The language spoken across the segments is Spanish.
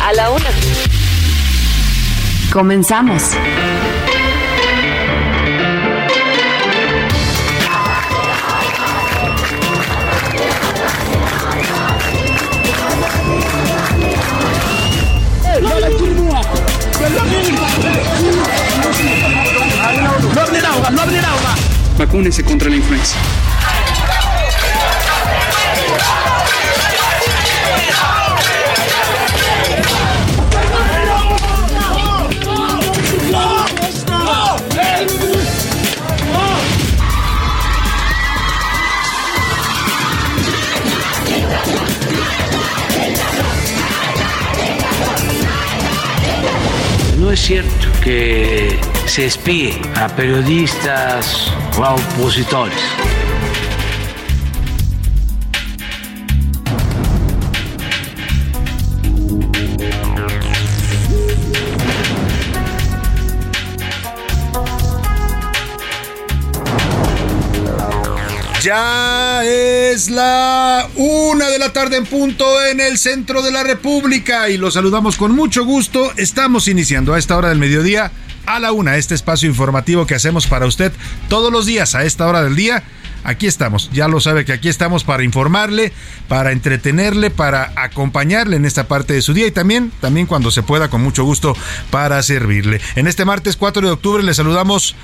A la Una. Comenzamos. Vacúnese contra la influenza. Es cierto que se espíe a periodistas o a opositores. Ya es la una de la tarde en punto en el centro de la República y los saludamos con mucho gusto. Estamos iniciando a esta hora del mediodía a la una este espacio informativo que hacemos para usted todos los días a esta hora del día. Aquí estamos, ya lo sabe que aquí estamos para informarle, para entretenerle, para acompañarle en esta parte de su día y también, también cuando se pueda, con mucho gusto, para servirle. En este martes 4 de octubre le saludamos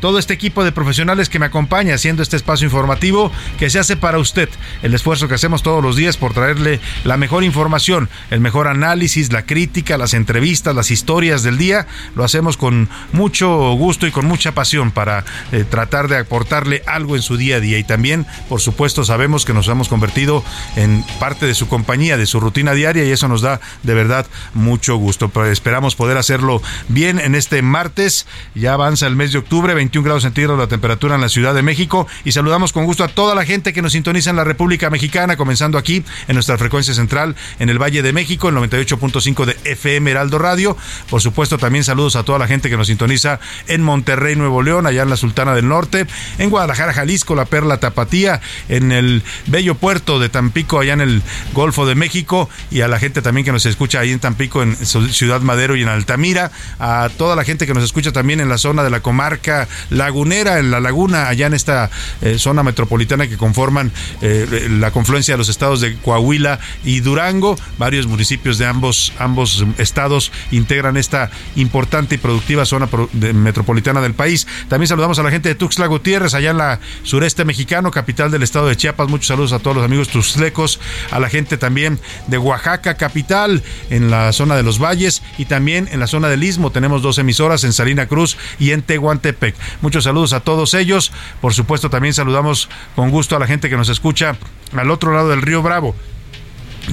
todo este equipo de profesionales que me acompaña haciendo este espacio informativo que se hace para usted. El esfuerzo que hacemos todos los días por traerle la mejor información, el mejor análisis, la crítica, las entrevistas, las historias del día, lo hacemos con mucho gusto y con mucha pasión para eh, tratar de aportarle algo en su día a día. Y también, por supuesto, sabemos que nos hemos convertido en parte de su compañía, de su rutina diaria y eso nos da de verdad mucho gusto. Pero esperamos poder hacerlo bien en este martes. Ya avanza el mes de octubre, 21 grados centígrados la temperatura en la Ciudad de México y saludamos con gusto a toda la gente que nos sintoniza en la República Mexicana, comenzando aquí en nuestra frecuencia central en el Valle de México, el 98.5 de FM Heraldo Radio. Por supuesto, también saludos a toda la gente que nos sintoniza en Monterrey, Nuevo León, allá en la Sultana del Norte, en Guadalajara, Jalisco, la Perla Tapatía, en el bello puerto de Tampico, allá en el Golfo de México, y a la gente también que nos escucha ahí en Tampico, en Ciudad Madero y en Altamira, a toda la gente que nos escucha también en la zona de la comarca lagunera, en la laguna, allá en esta eh, zona metropolitana que conforman eh, la confluencia de los estados de Coahuila y Durango. Varios municipios de ambos, ambos estados integran esta importante y productiva zona metropolitana del país. También saludamos a la gente de Tuxtla Gutiérrez, allá en la sureste mexicano, capital del estado de Chiapas. Muchos saludos a todos los amigos tuxtlecos, a la gente también de Oaxaca, capital, en la zona de los valles y también en la zona del Istmo. Tenemos dos emisoras en Salina Cruz y en Tehuantepec. Muchos saludos a todos ellos. Por supuesto, también saludamos con gusto a la gente que nos escucha al otro lado del río Bravo.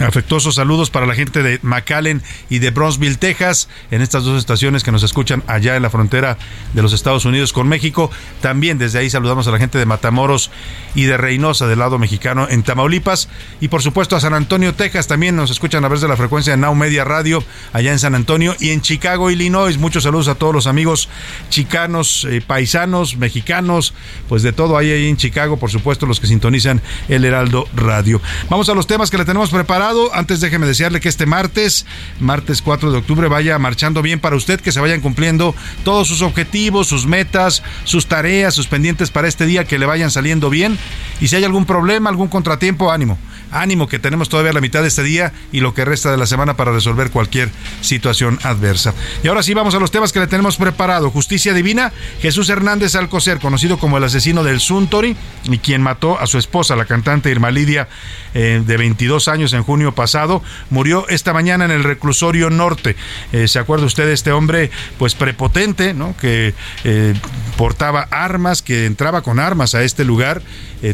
Afectuosos saludos para la gente de McAllen y de Bronzeville, Texas, en estas dos estaciones que nos escuchan allá en la frontera de los Estados Unidos con México. También desde ahí saludamos a la gente de Matamoros y de Reynosa del lado mexicano en Tamaulipas. Y por supuesto a San Antonio, Texas, también nos escuchan a través de la frecuencia de Now Media Radio allá en San Antonio y en Chicago, Illinois. Muchos saludos a todos los amigos chicanos, eh, paisanos, mexicanos, pues de todo ahí, ahí en Chicago, por supuesto los que sintonizan el Heraldo Radio. Vamos a los temas que le tenemos preparados antes déjeme desearle que este martes, martes 4 de octubre, vaya marchando bien para usted, que se vayan cumpliendo todos sus objetivos, sus metas, sus tareas, sus pendientes para este día, que le vayan saliendo bien. Y si hay algún problema, algún contratiempo, ánimo ánimo que tenemos todavía la mitad de este día y lo que resta de la semana para resolver cualquier situación adversa. Y ahora sí vamos a los temas que le tenemos preparado. Justicia divina, Jesús Hernández Alcocer, conocido como el asesino del Suntory y quien mató a su esposa, la cantante Irma Lidia, eh, de 22 años en junio pasado, murió esta mañana en el reclusorio norte. Eh, ¿Se acuerda usted de este hombre, pues prepotente, ¿no? que eh, portaba armas, que entraba con armas a este lugar?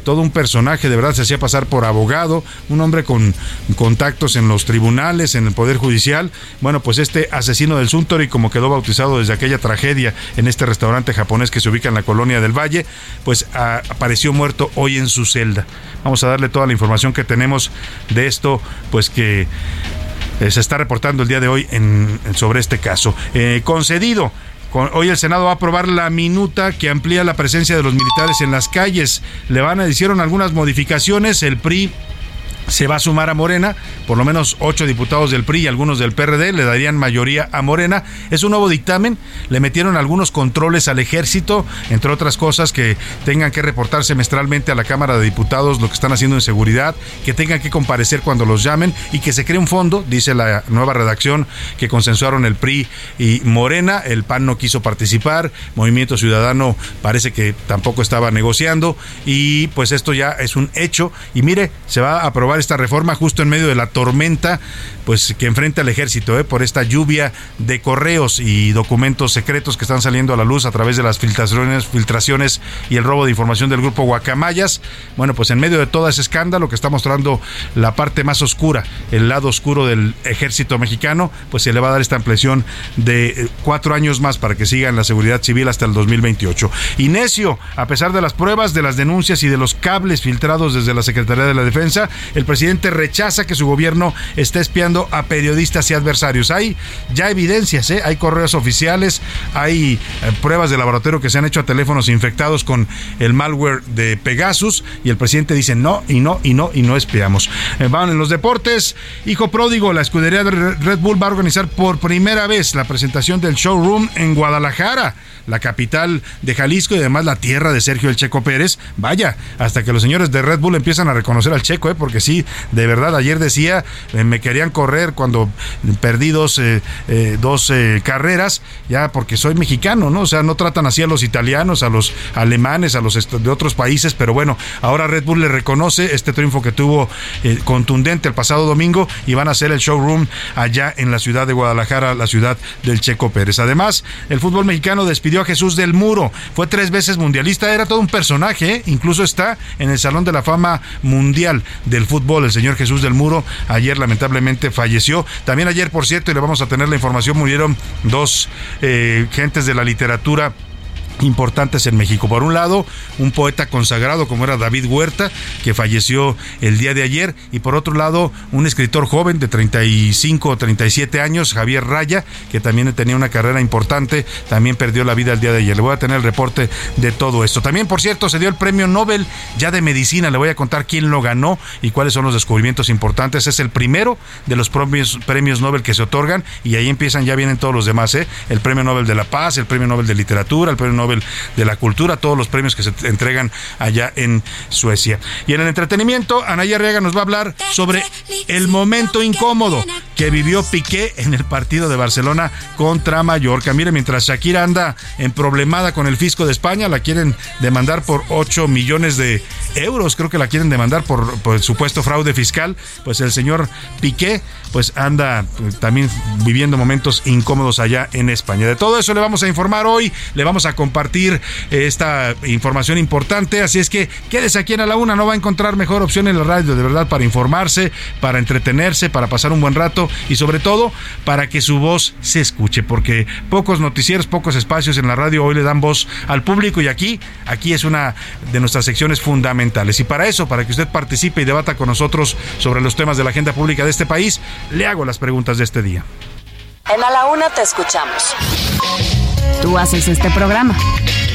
Todo un personaje, de verdad se hacía pasar por abogado, un hombre con contactos en los tribunales, en el Poder Judicial. Bueno, pues este asesino del Suntory, como quedó bautizado desde aquella tragedia en este restaurante japonés que se ubica en la colonia del Valle, pues apareció muerto hoy en su celda. Vamos a darle toda la información que tenemos de esto, pues que eh, se está reportando el día de hoy sobre este caso. Eh, concedido. Hoy el Senado va a aprobar la minuta que amplía la presencia de los militares en las calles. Le van a hicieron algunas modificaciones. El PRI se va a sumar a Morena, por lo menos ocho diputados del PRI y algunos del PRD le darían mayoría a Morena. Es un nuevo dictamen, le metieron algunos controles al ejército, entre otras cosas que tengan que reportar semestralmente a la Cámara de Diputados lo que están haciendo en seguridad, que tengan que comparecer cuando los llamen y que se cree un fondo, dice la nueva redacción que consensuaron el PRI y Morena, el PAN no quiso participar, Movimiento Ciudadano parece que tampoco estaba negociando. Y pues esto ya es un hecho. Y mire, se va a aprobar esta reforma justo en medio de la tormenta pues que enfrenta el ejército ¿eh? por esta lluvia de correos y documentos secretos que están saliendo a la luz a través de las filtraciones, filtraciones y el robo de información del grupo Guacamayas. Bueno, pues en medio de todo ese escándalo que está mostrando la parte más oscura, el lado oscuro del ejército mexicano, pues se le va a dar esta ampliación de eh, cuatro años más para que siga en la seguridad civil hasta el 2028. Y necio, a pesar de las pruebas, de las denuncias y de los cables filtrados desde la Secretaría de la Defensa, el presidente rechaza que su gobierno esté espiando a periodistas y adversarios. Hay ya evidencias, ¿eh? hay correos oficiales, hay eh, pruebas de laboratorio que se han hecho a teléfonos infectados con el malware de Pegasus y el presidente dice no y no y no y no espiamos. Eh, van en los deportes, hijo pródigo, la escudería de Red Bull va a organizar por primera vez la presentación del showroom en Guadalajara la capital de Jalisco y además la tierra de Sergio El Checo Pérez. Vaya, hasta que los señores de Red Bull empiezan a reconocer al Checo, ¿eh? porque sí, de verdad, ayer decía, eh, me querían correr cuando perdí dos, eh, eh, dos carreras, ya porque soy mexicano, ¿no? O sea, no tratan así a los italianos, a los alemanes, a los de otros países, pero bueno, ahora Red Bull le reconoce este triunfo que tuvo contundente el pasado domingo y van a hacer el showroom allá en la ciudad de Guadalajara, la ciudad del Checo Pérez. Además, el fútbol mexicano despidió Jesús del Muro. Fue tres veces mundialista, era todo un personaje, incluso está en el Salón de la Fama Mundial del Fútbol. El señor Jesús del Muro ayer lamentablemente falleció. También ayer, por cierto, y le vamos a tener la información, murieron dos eh, gentes de la literatura importantes en México. Por un lado, un poeta consagrado como era David Huerta, que falleció el día de ayer, y por otro lado, un escritor joven de 35 o 37 años, Javier Raya, que también tenía una carrera importante, también perdió la vida el día de ayer. Le voy a tener el reporte de todo esto. También, por cierto, se dio el premio Nobel ya de medicina. Le voy a contar quién lo ganó y cuáles son los descubrimientos importantes. Es el primero de los premios, premios Nobel que se otorgan y ahí empiezan, ya vienen todos los demás, ¿eh? El premio Nobel de la Paz, el premio Nobel de Literatura, el premio Nobel de la Cultura, todos los premios que se entregan allá en Suecia. Y en el entretenimiento, Anaya Arriaga nos va a hablar sobre el momento incómodo que vivió Piqué en el partido de Barcelona contra Mallorca. Mire, mientras Shakira anda en problemada con el fisco de España, la quieren demandar por 8 millones de euros, creo que la quieren demandar por, supuesto fraude fiscal, pues el señor Piqué pues anda pues, también viviendo momentos incómodos allá en España. De todo eso le vamos a informar hoy, le vamos a compartir esta información importante, así es que quédese aquí en A la Una, no va a encontrar mejor opción en la radio, de verdad, para informarse, para entretenerse, para pasar un buen rato y sobre todo para que su voz se escuche, porque pocos noticieros, pocos espacios en la radio hoy le dan voz al público y aquí, aquí es una de nuestras secciones fundamentales. Y para eso, para que usted participe y debata con nosotros sobre los temas de la agenda pública de este país, le hago las preguntas de este día. En A la Una te escuchamos. Tú haces este programa.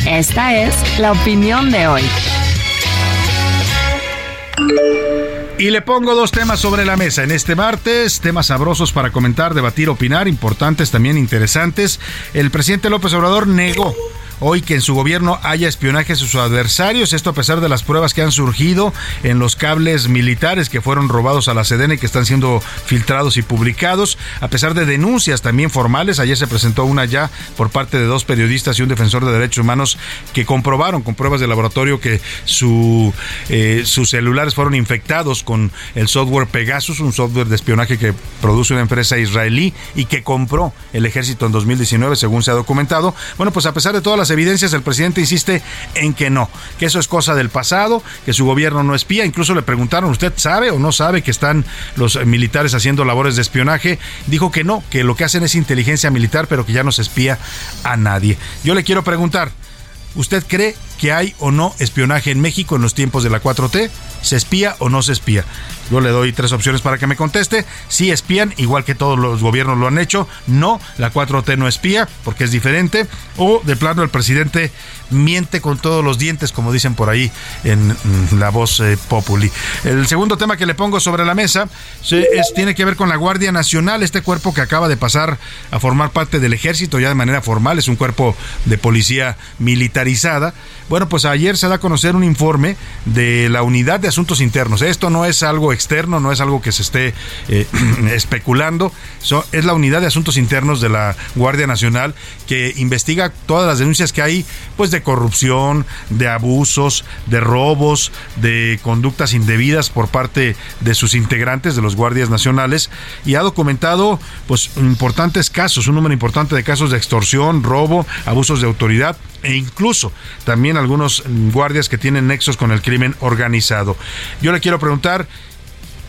Esta es la opinión de hoy. Y le pongo dos temas sobre la mesa en este martes, temas sabrosos para comentar, debatir, opinar, importantes, también interesantes. El presidente López Obrador negó hoy que en su gobierno haya espionaje a sus adversarios, esto a pesar de las pruebas que han surgido en los cables militares que fueron robados a la Sedena y que están siendo filtrados y publicados, a pesar de denuncias también formales, ayer se presentó una ya por parte de dos periodistas y un defensor de derechos humanos que comprobaron con pruebas de laboratorio que su, eh, sus celulares fueron infectados con el software Pegasus, un software de espionaje que produce una empresa israelí y que compró el ejército en 2019, según se ha documentado. Bueno, pues a pesar de todas las evidencias, el presidente insiste en que no, que eso es cosa del pasado, que su gobierno no espía. Incluso le preguntaron, ¿usted sabe o no sabe que están los militares haciendo labores de espionaje? Dijo que no, que lo que hacen es inteligencia militar, pero que ya no se espía a nadie. Yo le quiero preguntar, ¿usted cree que hay o no espionaje en México en los tiempos de la 4T? ¿Se espía o no se espía? Yo le doy tres opciones para que me conteste. Sí espían, igual que todos los gobiernos lo han hecho. No, la 4T no espía, porque es diferente. O de plano el presidente miente con todos los dientes, como dicen por ahí en la voz eh, populi. El segundo tema que le pongo sobre la mesa es, tiene que ver con la Guardia Nacional, este cuerpo que acaba de pasar a formar parte del ejército ya de manera formal, es un cuerpo de policía militarizada. Bueno, pues ayer se da a conocer un informe de la Unidad de Asuntos Internos. Esto no es algo externo, no es algo que se esté eh, especulando, es la Unidad de Asuntos Internos de la Guardia Nacional que investiga todas las denuncias que hay, pues de corrupción, de abusos, de robos, de conductas indebidas por parte de sus integrantes, de los guardias nacionales, y ha documentado pues importantes casos, un número importante de casos de extorsión, robo, abusos de autoridad e incluso también algunos guardias que tienen nexos con el crimen organizado. Yo le quiero preguntar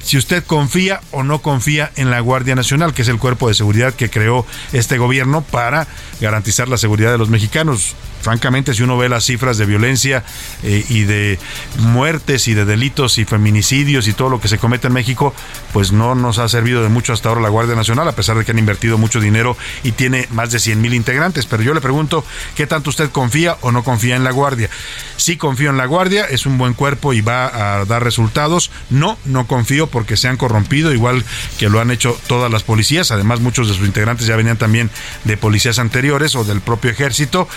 si usted confía o no confía en la Guardia Nacional, que es el cuerpo de seguridad que creó este gobierno para garantizar la seguridad de los mexicanos francamente, si uno ve las cifras de violencia eh, y de muertes y de delitos y feminicidios y todo lo que se comete en México, pues no nos ha servido de mucho hasta ahora la Guardia Nacional, a pesar de que han invertido mucho dinero y tiene más de 100 mil integrantes. Pero yo le pregunto, ¿qué tanto usted confía o no confía en la Guardia? Sí confío en la Guardia, es un buen cuerpo y va a dar resultados. No, no confío porque se han corrompido, igual que lo han hecho todas las policías. Además, muchos de sus integrantes ya venían también de policías anteriores o del propio ejército.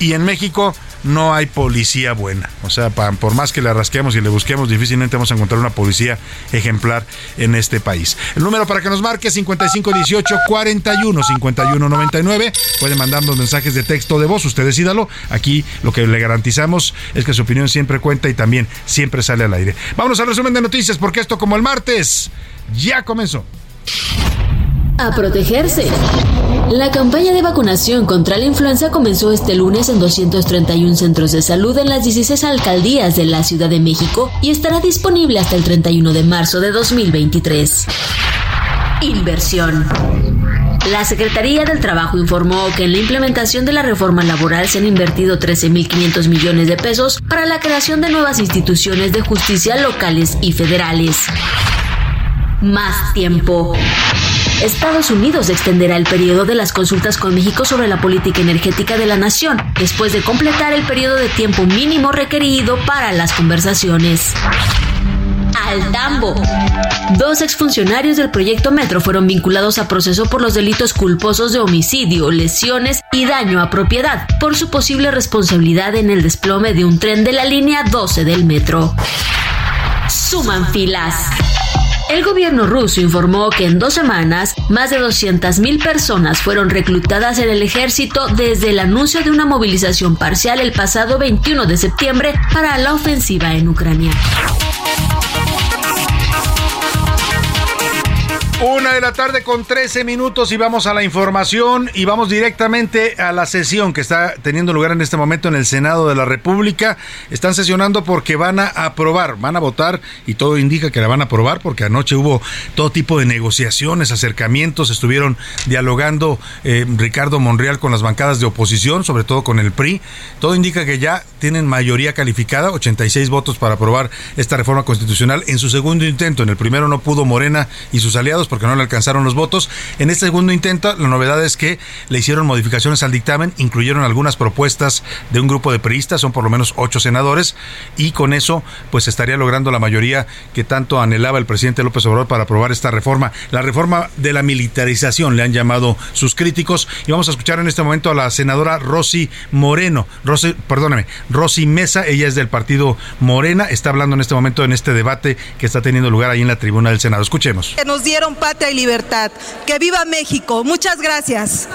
Y en México no hay policía buena. O sea, por más que le rasquemos y le busquemos, difícilmente vamos a encontrar una policía ejemplar en este país. El número para que nos marque 5518 41 51 99. Puede mandarnos mensajes de texto de voz, usted decídalo. Aquí lo que le garantizamos es que su opinión siempre cuenta y también siempre sale al aire. Vámonos al resumen de noticias porque esto como el martes ya comenzó a protegerse. La campaña de vacunación contra la influenza comenzó este lunes en 231 centros de salud en las 16 alcaldías de la Ciudad de México y estará disponible hasta el 31 de marzo de 2023. Inversión. La Secretaría del Trabajo informó que en la implementación de la reforma laboral se han invertido 13.500 millones de pesos para la creación de nuevas instituciones de justicia locales y federales. Más tiempo. Estados Unidos extenderá el periodo de las consultas con México sobre la política energética de la nación, después de completar el periodo de tiempo mínimo requerido para las conversaciones. Al tambo. Dos exfuncionarios del proyecto Metro fueron vinculados a proceso por los delitos culposos de homicidio, lesiones y daño a propiedad, por su posible responsabilidad en el desplome de un tren de la línea 12 del metro. Suman filas. El gobierno ruso informó que en dos semanas más de 200.000 personas fueron reclutadas en el ejército desde el anuncio de una movilización parcial el pasado 21 de septiembre para la ofensiva en Ucrania. Una de la tarde con 13 minutos y vamos a la información y vamos directamente a la sesión que está teniendo lugar en este momento en el Senado de la República. Están sesionando porque van a aprobar, van a votar y todo indica que la van a aprobar porque anoche hubo todo tipo de negociaciones, acercamientos, estuvieron dialogando eh, Ricardo Monreal con las bancadas de oposición, sobre todo con el PRI. Todo indica que ya tienen mayoría calificada, 86 votos para aprobar esta reforma constitucional en su segundo intento. En el primero no pudo Morena y sus aliados porque no le alcanzaron los votos. En este segundo intento, la novedad es que le hicieron modificaciones al dictamen, incluyeron algunas propuestas de un grupo de periodistas, son por lo menos ocho senadores, y con eso pues estaría logrando la mayoría que tanto anhelaba el presidente López Obrador para aprobar esta reforma. La reforma de la militarización le han llamado sus críticos. Y vamos a escuchar en este momento a la senadora Rosy Moreno, Rosy, perdóname, Rosy Mesa, ella es del partido Morena, está hablando en este momento en este debate que está teniendo lugar ahí en la tribuna del Senado. Escuchemos. Nos dieron patria y libertad. Que viva México. Muchas gracias.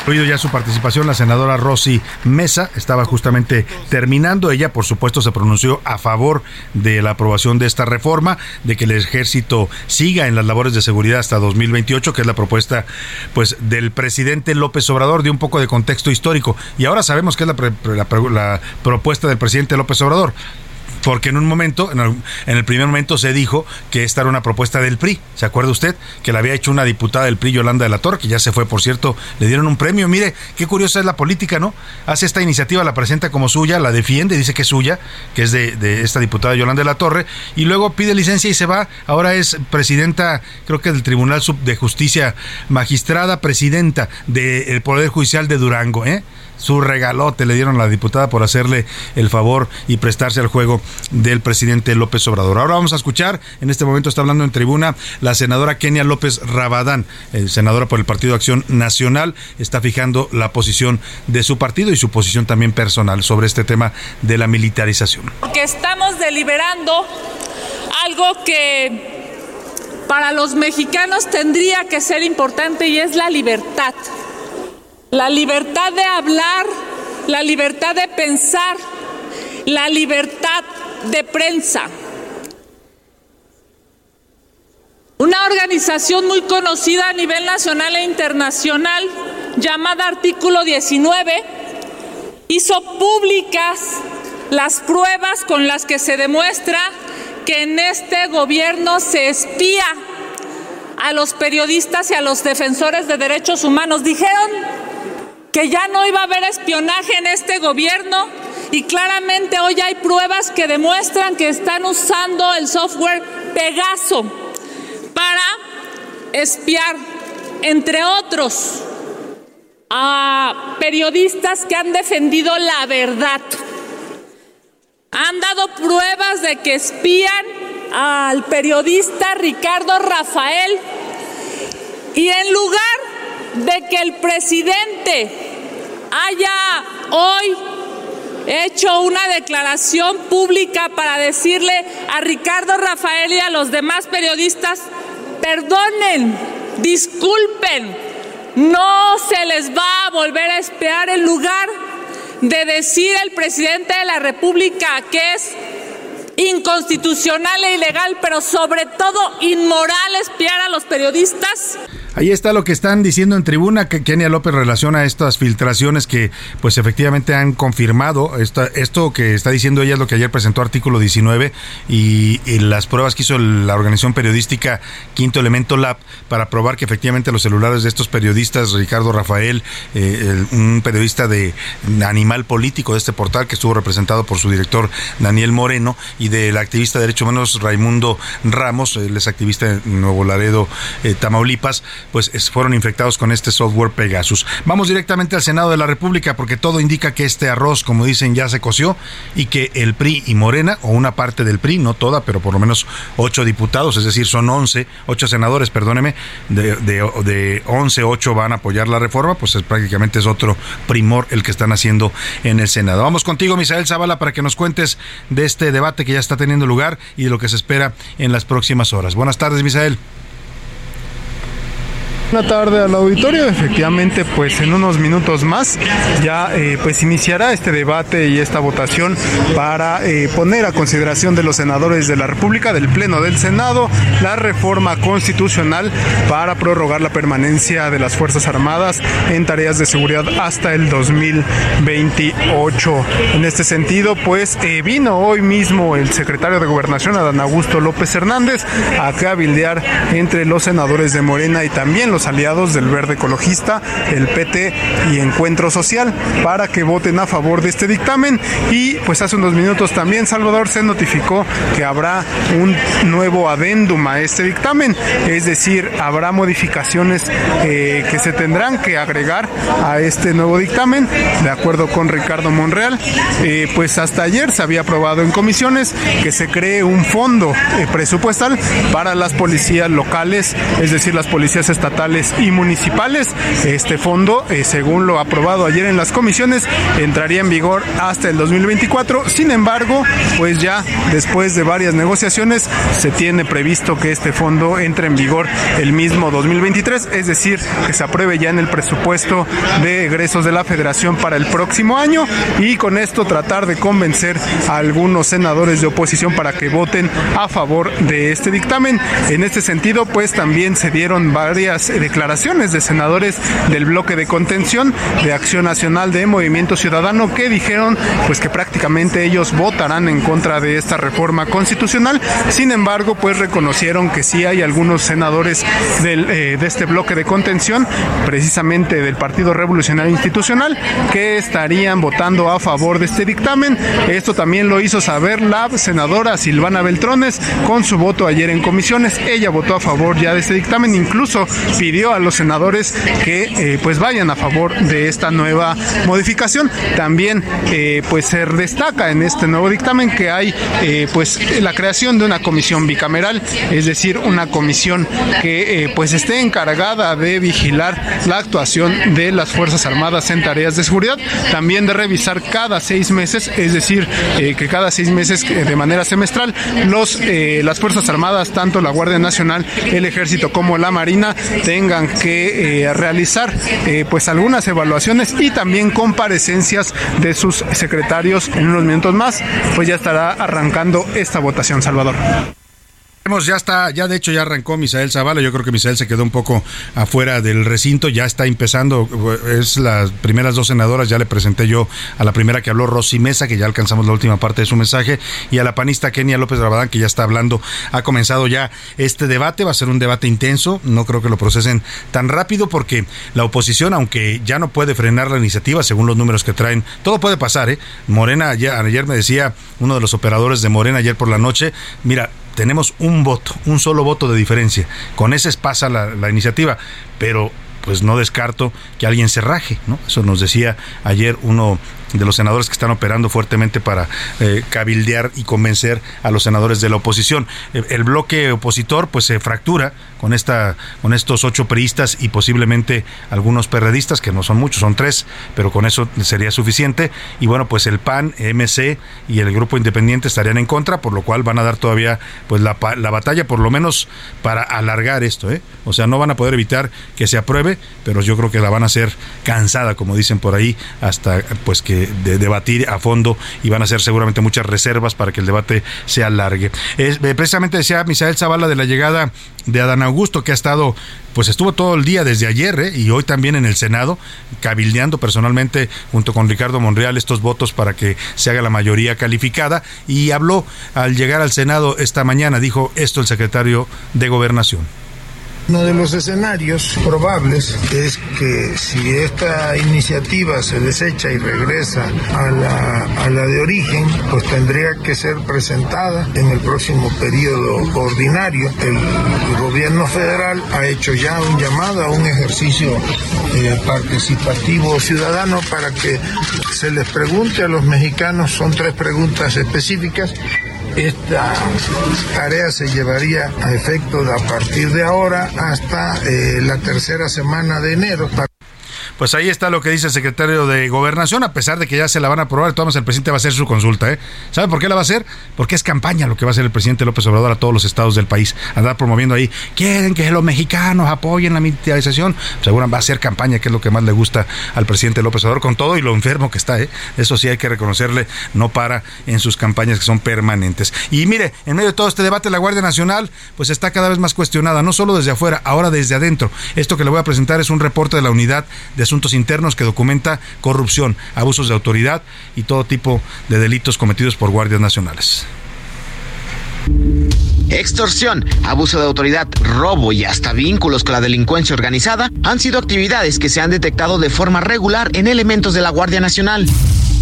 Incluido ya su participación, la senadora Rosy Mesa estaba justamente terminando. Ella, por supuesto, se pronunció a favor de la aprobación de esta reforma, de que el ejército siga en las labores de seguridad hasta 2028, que es la propuesta pues del presidente López Obrador, de un poco de contexto histórico. Y ahora sabemos que es la, la propuesta del presidente López Obrador porque en un momento, en el, primer momento se dijo que esta era una propuesta del PRI. ¿Se acuerda usted? Que la había hecho una diputada del PRI, Yolanda de la Torre, que ya se fue, por cierto, le dieron un premio. Mire, qué curiosa es la política, ¿no? Hace esta iniciativa, la presenta como suya, la defiende, dice que es suya, que es de, esta diputada Yolanda de la Torre, y luego pide licencia y se va. Ahora es presidenta, creo que del Tribunal de Justicia, magistrada, presidenta del Poder Judicial de Durango, ¿eh? Su regalote le dieron a la diputada por hacerle el favor y prestarse al juego del presidente López Obrador. Ahora vamos a escuchar, en este momento está hablando en tribuna la senadora Kenia López Rabadán, senadora por el Partido Acción Nacional, está fijando la posición de su partido y su posición también personal sobre este tema de la militarización. Porque estamos deliberando algo que para los mexicanos tendría que ser importante y es la libertad la libertad de hablar, la libertad de pensar, la libertad de prensa. Una organización muy conocida a nivel nacional e internacional, llamada Artículo 19, hizo públicas las pruebas con las que se demuestra que en este gobierno se espía a los periodistas y a los defensores de derechos humanos. Dijeron que ya no iba a haber espionaje en este gobierno y claramente hoy hay pruebas que demuestran que están usando el software Pegaso para espiar, entre otros, a periodistas que han defendido la verdad. Han dado pruebas de que espían al periodista Ricardo Rafael y en lugar de que el presidente haya hoy hecho una declaración pública para decirle a Ricardo Rafael y a los demás periodistas, perdonen, disculpen, no se les va a volver a espiar en lugar de decir el presidente de la República que es inconstitucional e ilegal, pero sobre todo inmoral espiar a los periodistas. Ahí está lo que están diciendo en tribuna, que Kenia López relaciona estas filtraciones que pues efectivamente han confirmado. esto que está diciendo ella es lo que ayer presentó artículo 19 y, las pruebas que hizo la organización periodística Quinto Elemento Lab para probar que efectivamente los celulares de estos periodistas, Ricardo Rafael, eh, un periodista de Animal Político de este portal que estuvo representado por su director Daniel Moreno y del activista de derechos humanos Raimundo Ramos, él es activista en Nuevo Laredo, eh, Tamaulipas, pues fueron infectados con este software Pegasus. Vamos directamente al Senado de la República porque todo indica que este arroz, como dicen, ya se coció y que el PRI y Morena, o una parte del PRI, no toda, pero por lo menos ocho diputados, es decir, son once, ocho senadores, perdóneme, de, de, de once, ocho van a apoyar la reforma, pues prácticamente es otro primor el que están haciendo en el Senado. Vamos contigo, Misael Zavala, para que nos cuentes de este debate que ya está teniendo lugar y de lo que se espera en las próximas horas. Buenas tardes, Misael. Buenas tardes al auditorio. Efectivamente, pues en unos minutos más ya eh, pues iniciará este debate y esta votación para eh, poner a consideración de los senadores de la República, del Pleno del Senado, la reforma constitucional para prorrogar la permanencia de las Fuerzas Armadas en tareas de seguridad hasta el 2028. En este sentido, pues eh, vino hoy mismo el secretario de Gobernación, Adán Augusto López Hernández, a cabildear entre los senadores de Morena y también los aliados del Verde Ecologista, el PT y Encuentro Social para que voten a favor de este dictamen. Y pues hace unos minutos también Salvador se notificó que habrá un nuevo adendum a este dictamen, es decir, habrá modificaciones eh, que se tendrán que agregar a este nuevo dictamen, de acuerdo con Ricardo Monreal, eh, pues hasta ayer se había aprobado en comisiones que se cree un fondo eh, presupuestal para las policías locales, es decir, las policías estatales y municipales. Este fondo, según lo aprobado ayer en las comisiones, entraría en vigor hasta el 2024. Sin embargo, pues ya después de varias negociaciones se tiene previsto que este fondo entre en vigor el mismo 2023, es decir, que se apruebe ya en el presupuesto de egresos de la Federación para el próximo año y con esto tratar de convencer a algunos senadores de oposición para que voten a favor de este dictamen. En este sentido, pues también se dieron varias declaraciones de senadores del bloque de contención de Acción Nacional de Movimiento Ciudadano que dijeron pues que prácticamente ellos votarán en contra de esta reforma constitucional. Sin embargo, pues reconocieron que sí hay algunos senadores eh, de este bloque de contención, precisamente del Partido Revolucionario Institucional, que estarían votando a favor de este dictamen. Esto también lo hizo saber la senadora Silvana Beltrones con su voto ayer en comisiones. Ella votó a favor ya de este dictamen, incluso pidió a los senadores que eh, pues vayan a favor de esta nueva modificación. También eh, pues se destaca en este nuevo dictamen que hay eh, pues la creación de una comisión bicameral, es decir, una comisión que pues esté encargada de vigilar la actuación de las Fuerzas Armadas en tareas de seguridad, también de revisar cada seis meses, es decir, que cada seis meses de manera semestral los las Fuerzas Armadas, tanto la Guardia Nacional, el Ejército como la Marina, tengan que realizar pues algunas evaluaciones y también comparecencias de sus secretarios en unos minutos más, pues ya estará arrancando esta votación, Salvador. Ya está, ya de hecho ya arrancó Misael Zavala. Yo creo que Misael se quedó un poco afuera del recinto. Ya está empezando. Es las primeras dos senadoras. Ya le presenté yo a la primera que habló Rosy Mesa, que ya alcanzamos la última parte de su mensaje, y a la panista Kenia López Rabadán, que ya está hablando. Ha comenzado ya este debate. Va a ser un debate intenso. No creo que lo procesen tan rápido porque la oposición, aunque ya no puede frenar la iniciativa según los números que traen, todo puede pasar. ¿eh? Morena ayer, ayer me decía uno de los operadores de Morena ayer por la noche. Mira, tenemos un voto, un solo voto de diferencia. Con ese pasa la, la iniciativa, pero pues no descarto que alguien se raje, ¿no? Eso nos decía ayer uno de los senadores que están operando fuertemente para eh, cabildear y convencer a los senadores de la oposición. Eh, el bloque opositor pues se fractura con esta con estos ocho periodistas y posiblemente algunos perredistas que no son muchos, son tres, pero con eso sería suficiente y bueno, pues el PAN, MC y el grupo independiente estarían en contra, por lo cual van a dar todavía pues la, la batalla por lo menos para alargar esto, ¿eh? O sea, no van a poder evitar que se apruebe, pero yo creo que la van a hacer cansada, como dicen por ahí, hasta pues que de, debatir a fondo y van a hacer seguramente muchas reservas para que el debate se alargue. Eh, precisamente decía Misael Zavala de la llegada de Adán Augusto, que ha estado, pues estuvo todo el día desde ayer ¿eh? y hoy también en el Senado, cabildeando personalmente junto con Ricardo Monreal estos votos para que se haga la mayoría calificada y habló al llegar al Senado esta mañana, dijo esto el secretario de Gobernación. Uno de los escenarios probables es que si esta iniciativa se desecha y regresa a la, a la de origen, pues tendría que ser presentada en el próximo periodo ordinario. El gobierno federal ha hecho ya un llamado a un ejercicio eh, participativo ciudadano para que se les pregunte a los mexicanos, son tres preguntas específicas, esta tarea se llevaría a efecto a partir de ahora hasta eh, la tercera semana de enero. Pues ahí está lo que dice el secretario de Gobernación, a pesar de que ya se la van a aprobar, entonces el presidente va a hacer su consulta. ¿eh? ¿Sabe por qué la va a hacer? Porque es campaña lo que va a hacer el presidente López Obrador a todos los estados del país. Andar promoviendo ahí, quieren que los mexicanos apoyen la militarización. Seguro va a hacer campaña, que es lo que más le gusta al presidente López Obrador, con todo y lo enfermo que está. ¿eh? Eso sí hay que reconocerle, no para en sus campañas que son permanentes. Y mire, en medio de todo este debate, la Guardia Nacional pues está cada vez más cuestionada, no solo desde afuera, ahora desde adentro. Esto que le voy a presentar es un reporte de la unidad de Asuntos Internos que documenta corrupción, abusos de autoridad y todo tipo de delitos cometidos por guardias nacionales. Extorsión, abuso de autoridad, robo y hasta vínculos con la delincuencia organizada han sido actividades que se han detectado de forma regular en elementos de la Guardia Nacional.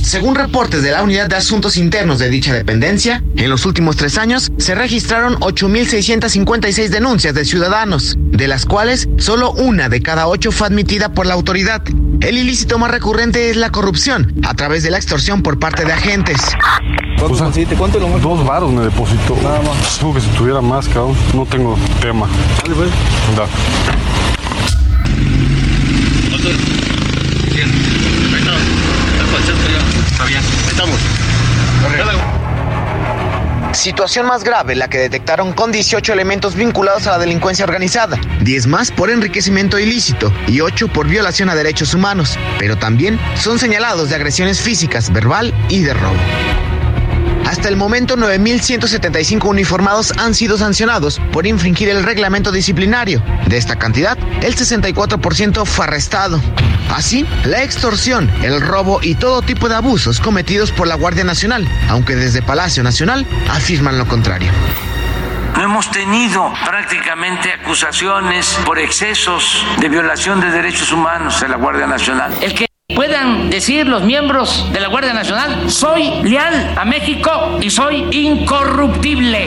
Según reportes de la Unidad de Asuntos Internos de dicha dependencia, en los últimos tres años se registraron 8.656 denuncias de ciudadanos, de las cuales solo una de cada ocho fue admitida por la autoridad. El ilícito más recurrente es la corrupción, a través de la extorsión por parte de agentes. ¿Cuánto lo Dos varos me depositó. Nada más. que si tuviera más, cabrón, no tengo tema. Dale, pues. Da. Está bien. Estamos. Situación más grave, la que detectaron con 18 elementos vinculados a la delincuencia organizada, 10 más por enriquecimiento ilícito y 8 por violación a derechos humanos, pero también son señalados de agresiones físicas, verbal y de robo. Hasta el momento, 9.175 uniformados han sido sancionados por infringir el reglamento disciplinario. De esta cantidad, el 64% fue arrestado. Así, la extorsión, el robo y todo tipo de abusos cometidos por la Guardia Nacional, aunque desde Palacio Nacional afirman lo contrario. No hemos tenido prácticamente acusaciones por excesos de violación de derechos humanos de la Guardia Nacional. El que puedan decir los miembros de la Guardia Nacional, soy leal a México y soy incorruptible.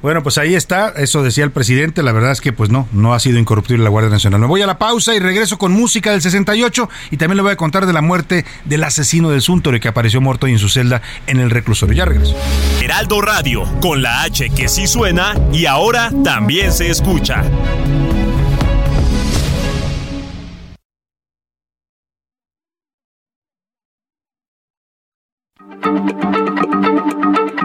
Bueno, pues ahí está, eso decía el presidente, la verdad es que pues no, no ha sido incorruptible la Guardia Nacional. Me voy a la pausa y regreso con música del 68 y también le voy a contar de la muerte del asesino del Súntore que apareció muerto en su celda en el reclusorio. Ya regreso. Heraldo Radio, con la H que sí suena y ahora también se escucha.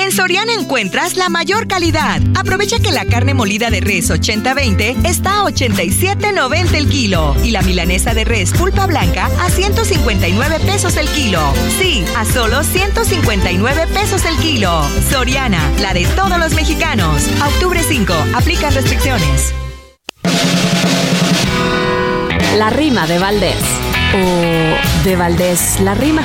En Soriana encuentras la mayor calidad. Aprovecha que la carne molida de res 80-20 está a 87.90 el kilo y la milanesa de res pulpa blanca a 159 pesos el kilo. Sí, a solo 159 pesos el kilo. Soriana, la de todos los mexicanos. octubre 5, aplican restricciones. La rima de Valdés. O de Valdés la rima.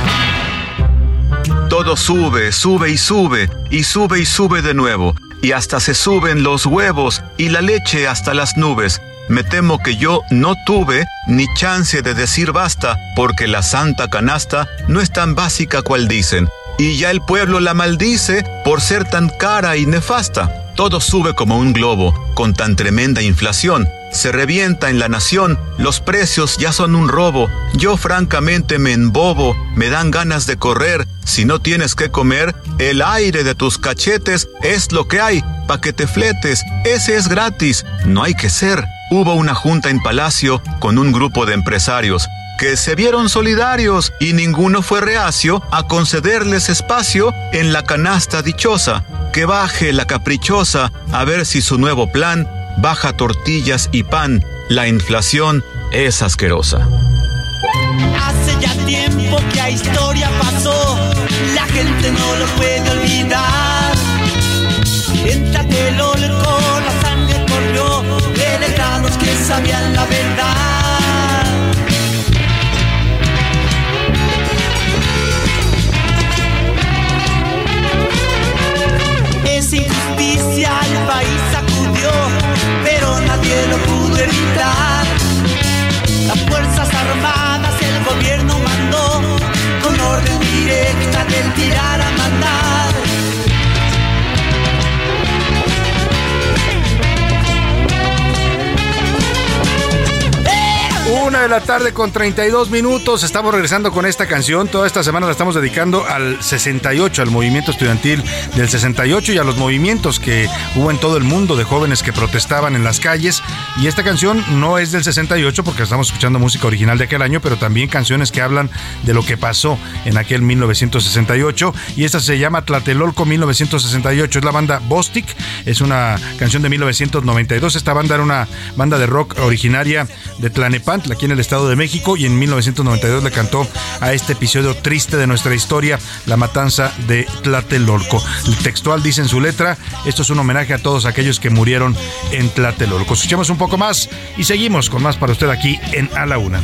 Todo sube, sube y sube, y sube y sube de nuevo, y hasta se suben los huevos y la leche hasta las nubes. Me temo que yo no tuve ni chance de decir basta, porque la santa canasta no es tan básica cual dicen, y ya el pueblo la maldice por ser tan cara y nefasta. Todo sube como un globo, con tan tremenda inflación, se revienta en la nación, los precios ya son un robo, yo francamente me embobo, me dan ganas de correr, si no tienes que comer, el aire de tus cachetes es lo que hay, pa' que te fletes, ese es gratis, no hay que ser. Hubo una junta en Palacio con un grupo de empresarios que se vieron solidarios y ninguno fue reacio a concederles espacio en la canasta dichosa. Que baje la caprichosa a ver si su nuevo plan baja tortillas y pan, la inflación es asquerosa. Hace ya tiempo que a historia pasó, la gente no lo puede olvidar. Entre el con la sangre corrió de que sabían la verdad. Es injusticia, el país nadie lo pudo evitar. Las Fuerzas Armadas, el gobierno mandó con orden directa del tirar a mandar. Una de la tarde con 32 minutos. Estamos regresando con esta canción. Toda esta semana la estamos dedicando al 68, al movimiento estudiantil del 68 y a los movimientos que hubo en todo el mundo de jóvenes que protestaban en las calles. Y esta canción no es del 68 porque estamos escuchando música original de aquel año, pero también canciones que hablan de lo que pasó en aquel 1968. Y esta se llama Tlatelolco 1968. Es la banda Bostic. Es una canción de 1992. Esta banda era una banda de rock originaria de Aquí en el Estado de México y en 1992 le cantó a este episodio triste de nuestra historia, la matanza de Tlatelolco. El textual dice en su letra, esto es un homenaje a todos aquellos que murieron en Tlatelolco. Escuchemos un poco más y seguimos con más para usted aquí en A la Una.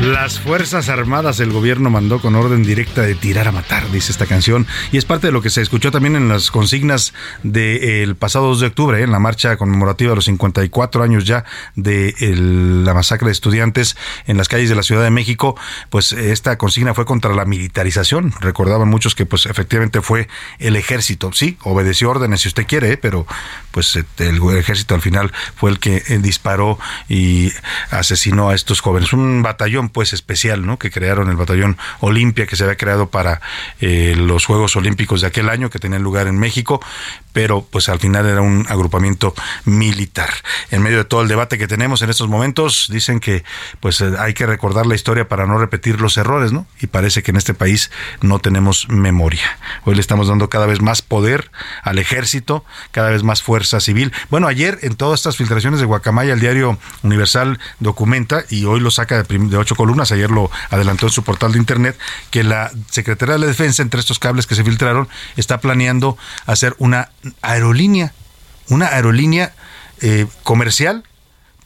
Las Fuerzas Armadas del gobierno mandó con orden directa de tirar a matar, dice esta canción. Y es parte de lo que se escuchó también en las consignas del pasado 2 de octubre, en la marcha conmemorativa de los 54 años ya de la masacre de estudiantes en las calles de la Ciudad de México. Pues esta consigna fue contra la militarización. Recordaban muchos que pues efectivamente fue el ejército. Sí, obedeció órdenes si usted quiere, ¿eh? pero pues el ejército al final fue el que eh, disparó y asesinó a estos jóvenes. Un batallón pues especial, ¿no? Que crearon el batallón Olimpia que se había creado para eh, los Juegos Olímpicos de aquel año que tenían lugar en México, pero pues al final era un agrupamiento militar. En medio de todo el debate que tenemos en estos momentos, dicen que pues eh, hay que recordar la historia para no repetir los errores, ¿no? Y parece que en este país no tenemos memoria. Hoy le estamos dando cada vez más poder al ejército, cada vez más fuerza civil. Bueno, ayer en todas estas filtraciones de Guacamaya, el diario Universal documenta y hoy lo saca de, ocho columnas, ayer lo adelantó en su portal de internet, que la Secretaría de la Defensa, entre estos cables que se filtraron, está planeando hacer una aerolínea, una aerolínea eh, comercial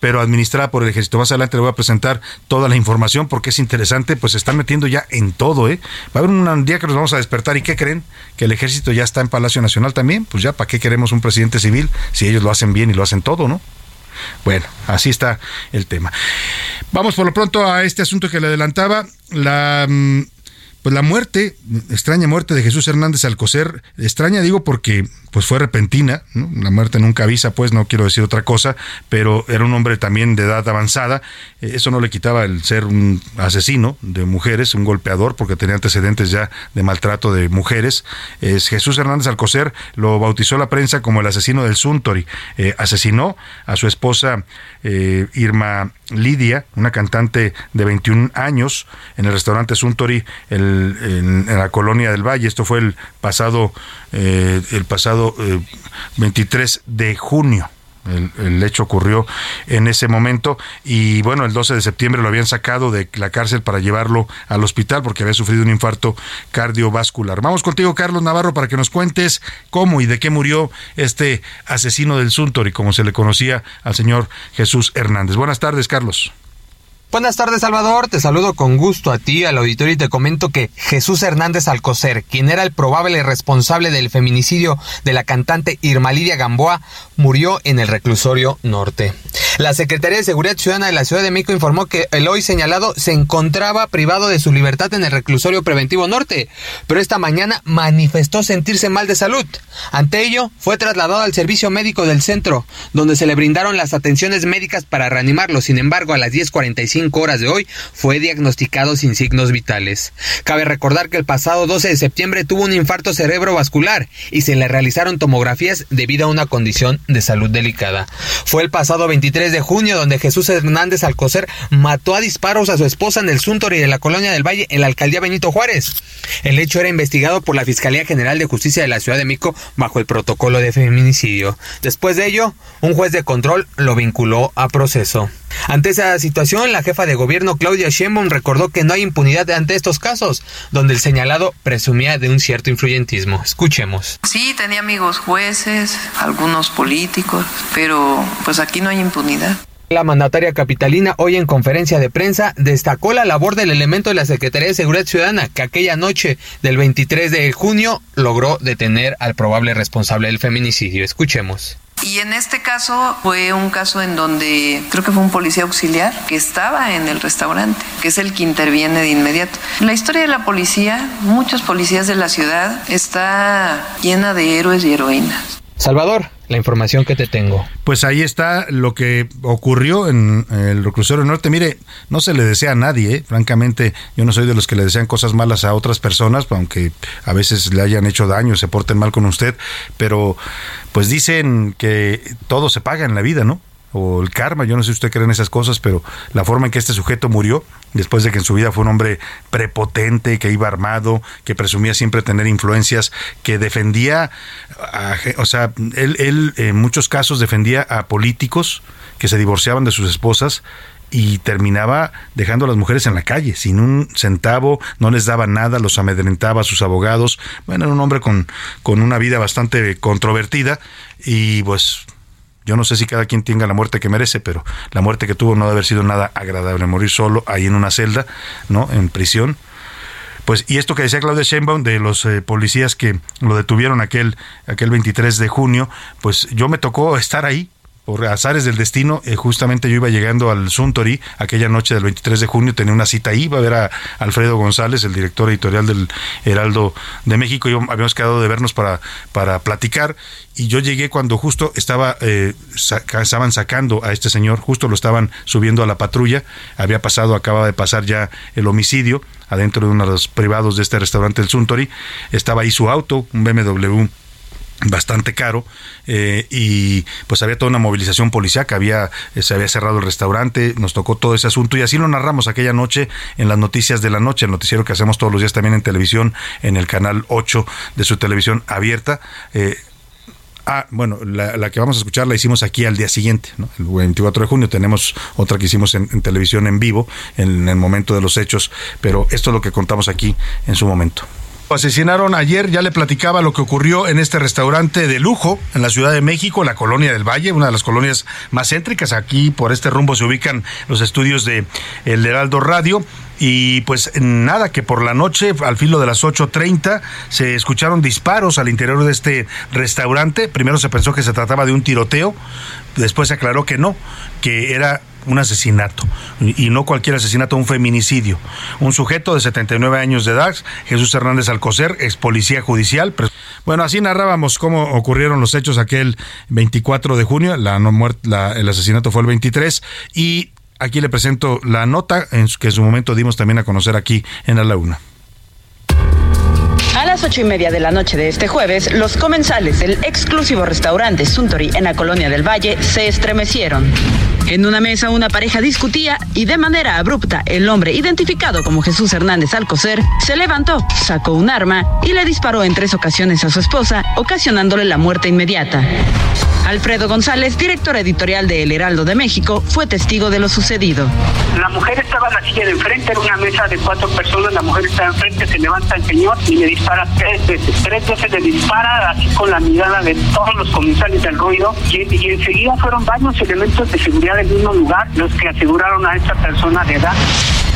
pero administrada por el ejército. Más adelante le voy a presentar toda la información porque es interesante, pues se están metiendo ya en todo, ¿eh? Va a haber un día que nos vamos a despertar y ¿qué creen? Que el ejército ya está en Palacio Nacional también, pues ya ¿para qué queremos un presidente civil si ellos lo hacen bien y lo hacen todo, ¿no? Bueno, así está el tema. Vamos por lo pronto a este asunto que le adelantaba. La mm, pues la muerte, extraña muerte de Jesús Hernández Alcocer, extraña digo porque pues fue repentina, la muerte nunca avisa, pues no quiero decir otra cosa, pero era un hombre también de edad avanzada, eh, eso no le quitaba el ser un asesino de mujeres, un golpeador, porque tenía antecedentes ya de maltrato de mujeres. Es Jesús Hernández Alcocer lo bautizó la prensa como el asesino del Suntory, eh, asesinó a su esposa eh, Irma Lidia, una cantante de 21 años, en el restaurante Suntory en, la colonia del Valle. Esto fue el pasado, el pasado 23 eh, de junio. El, hecho ocurrió en ese momento y bueno, el 12 de septiembre lo habían sacado de la cárcel para llevarlo al hospital porque había sufrido un infarto cardiovascular. Vamos contigo, Carlos Navarro, para que nos cuentes cómo y de qué murió este asesino del Suntory, como se le conocía al señor Jesús Hernández. Buenas tardes, Carlos. Buenas tardes, Salvador. Te saludo con gusto a ti, al auditorio, y te comento que Jesús Hernández Alcocer, quien era el probable responsable del feminicidio de la cantante Irma Lidia Gamboa, murió en el reclusorio norte. La Secretaría de Seguridad Ciudadana de la Ciudad de México informó que el hoy señalado se encontraba privado de su libertad en el reclusorio preventivo norte, pero esta mañana manifestó sentirse mal de salud. Ante ello, fue trasladado al servicio médico del centro, donde se le brindaron las atenciones médicas para reanimarlo. Sin embargo, a las 10.45 horas de hoy fue diagnosticado sin signos vitales. Cabe recordar que el pasado 12 de septiembre tuvo un infarto cerebrovascular y se le realizaron tomografías debido a una condición de salud delicada. Fue el pasado 23 de junio donde Jesús Hernández Alcocer mató a disparos a su esposa en el Suntory de la Colonia del Valle en la alcaldía Benito Juárez. El hecho era investigado por la Fiscalía General de Justicia de la Ciudad de Mico bajo el protocolo de feminicidio. Después de ello, un juez de control lo vinculó a proceso. Ante esa situación, la jefa de gobierno Claudia Sheinbaum recordó que no hay impunidad ante estos casos, donde el señalado presumía de un cierto influyentismo. Escuchemos. Sí, tenía amigos jueces, algunos políticos, pero pues aquí no hay impunidad. La mandataria capitalina hoy en conferencia de prensa destacó la labor del elemento de la Secretaría de Seguridad Ciudadana que aquella noche del 23 de junio logró detener al probable responsable del feminicidio. Escuchemos. Y en este caso fue un caso en donde creo que fue un policía auxiliar que estaba en el restaurante, que es el que interviene de inmediato. La historia de la policía, muchos policías de la ciudad, está llena de héroes y heroínas. Salvador, la información que te tengo. Pues ahí está lo que ocurrió en el crucero norte. Mire, no se le desea a nadie, ¿eh? francamente, yo no soy de los que le desean cosas malas a otras personas, aunque a veces le hayan hecho daño, se porten mal con usted, pero pues dicen que todo se paga en la vida, ¿no? O el karma, yo no sé si usted cree en esas cosas, pero la forma en que este sujeto murió, después de que en su vida fue un hombre prepotente, que iba armado, que presumía siempre tener influencias, que defendía, o sea, él, él en muchos casos defendía a políticos que se divorciaban de sus esposas y terminaba dejando a las mujeres en la calle, sin un centavo, no les daba nada, los amedrentaba a sus abogados. Bueno, era un hombre con, con una vida bastante controvertida y pues yo no sé si cada quien tenga la muerte que merece, pero la muerte que tuvo no debe haber sido nada agradable, morir solo ahí en una celda, ¿no? En prisión. Pues, y esto que decía Claudia Sheinbaum de los eh, policías que lo detuvieron aquel, aquel 23 de junio, pues yo me tocó estar ahí, por azares del destino, eh, justamente yo iba llegando al Suntory aquella noche del 23 de junio, tenía una cita ahí, iba a ver a Alfredo González, el director editorial del Heraldo de México, y habíamos quedado de vernos para, para platicar, y yo llegué cuando justo estaba eh, estaban sacando a este señor, justo lo estaban subiendo a la patrulla, había pasado, acaba de pasar ya el homicidio adentro de uno de los privados de este restaurante el Suntory, estaba ahí su auto, un BMW bastante caro eh, y pues había toda una movilización policial que había eh, se había cerrado el restaurante nos tocó todo ese asunto y así lo narramos aquella noche en las noticias de la noche el noticiero que hacemos todos los días también en televisión en el canal 8 de su televisión abierta eh, Ah, bueno, la, que vamos a escuchar la hicimos aquí al día siguiente, el 24 de junio. Tenemos otra que hicimos en, televisión en vivo, en el momento de los hechos, pero esto es lo que contamos aquí en su momento asesinaron ayer, ya le platicaba lo que ocurrió en este restaurante de lujo en la Ciudad de México, la colonia del Valle, una de las colonias más céntricas. Aquí por este rumbo se ubican los estudios de El Heraldo Radio. Y pues nada, que por la noche, al filo de las 8.30, se escucharon disparos al interior de este restaurante. Primero se pensó que se trataba de un tiroteo, después se aclaró que no, que era un asesinato, y no cualquier asesinato, un feminicidio. Un sujeto de 79 años de edad, Jesús Hernández Alcocer, ex policía judicial. Bueno, así narrábamos cómo ocurrieron los hechos aquel 24 de junio, la, no muerte, el asesinato fue el 23, y aquí le presento la nota en que en su momento dimos también a conocer aquí en la Laguna. A las ocho y media de la noche de este jueves, los comensales del exclusivo restaurante Suntory en la colonia del Valle se estremecieron. En una mesa una pareja discutía y de manera abrupta el hombre identificado como Jesús Hernández Alcocer se levantó, sacó un arma y le disparó en tres ocasiones a su esposa, ocasionándole la muerte inmediata. Alfredo González, director editorial de El Heraldo de México, fue testigo de lo sucedido. La mujer estaba en la silla de enfrente, en una mesa de cuatro personas, la mujer está enfrente, se levanta el señor y le dispara tres veces. Tres veces le dispara así con la mirada de todos los comensales del ruido y enseguida fueron varios elementos de seguridad del mismo lugar los que aseguraron a esta persona de edad.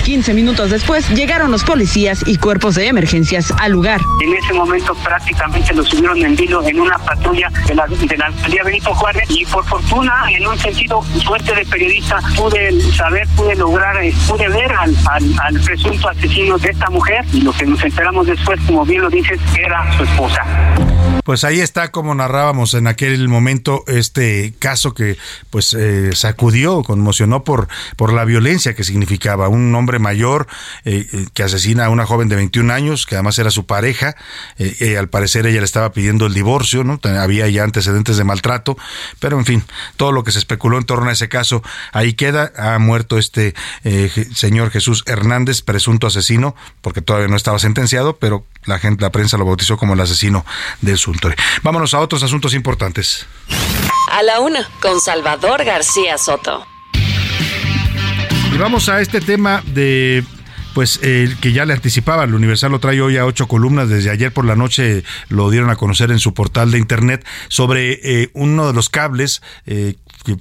15 minutos después llegaron los policías y cuerpos de emergencias al lugar. En ese momento prácticamente lo subieron en vilo en una patrulla de la, de la alcaldía Benito Juárez y por fortuna, en un sentido suerte de periodista, pude saber, pude lograr, eh, pude ver al, al, presunto asesino de esta mujer y lo que nos enteramos después, como bien lo dices, era su esposa. Pues ahí está como narrábamos en aquel momento este caso que pues eh, sacudió, conmocionó por, por la violencia que significaba un hombre mayor eh, eh, que asesina a una joven de 21 años, que además era su pareja. Eh, al parecer ella le estaba pidiendo el divorcio, ¿no? Había ya antecedentes de maltrato, pero en fin, todo lo que se especuló en torno a ese caso, ahí queda. Ha muerto este señor Jesús Hernández, presunto asesino, porque todavía no estaba sentenciado, pero la gente, la prensa lo bautizó como el asesino del Suntory. Vámonos a otros asuntos importantes. A la una, con Salvador García Soto. Vamos a este tema de pues el que ya le anticipaba, el Universal lo trae hoy a ocho columnas, desde ayer por la noche lo dieron a conocer en su portal de internet, sobre eh, uno de los cables eh,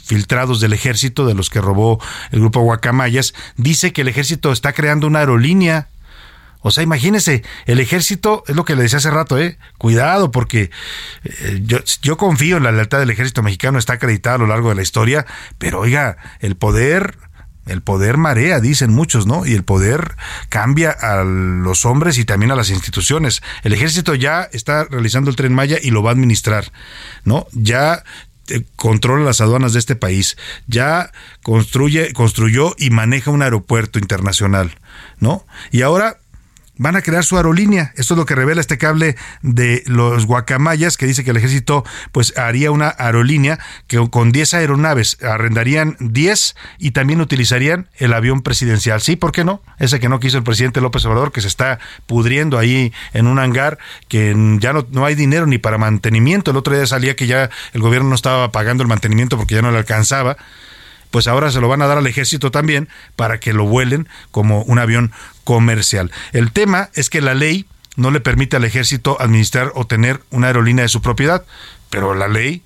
filtrados del ejército, de los que robó el grupo Guacamayas, dice que el ejército está creando una aerolínea o sea, imagínese, el ejército, es lo que le decía hace rato, ¿eh? Cuidado, porque eh, yo, yo confío en la lealtad del ejército mexicano, está acreditada a lo largo de la historia, pero oiga, el poder el poder marea, dicen muchos, ¿no? Y el poder cambia a los hombres y también a las instituciones. El ejército ya está realizando el tren Maya y lo va a administrar, ¿no? Ya eh, controla las aduanas de este país, ya construye, construyó y maneja un aeropuerto internacional, ¿no? Y ahora van a crear su aerolínea. Esto es lo que revela este cable de los guacamayas, que dice que el ejército pues haría una aerolínea que con 10 aeronaves arrendarían 10 y también utilizarían el avión presidencial. Sí, ¿por qué no? Ese que no quiso el presidente López Obrador, que se está pudriendo ahí en un hangar, que ya no, no hay dinero ni para mantenimiento. El otro día salía que ya el gobierno no estaba pagando el mantenimiento porque ya no le alcanzaba pues ahora se lo van a dar al ejército también para que lo vuelen como un avión comercial. El tema es que la ley no le permite al ejército administrar o tener una aerolínea de su propiedad, pero la ley,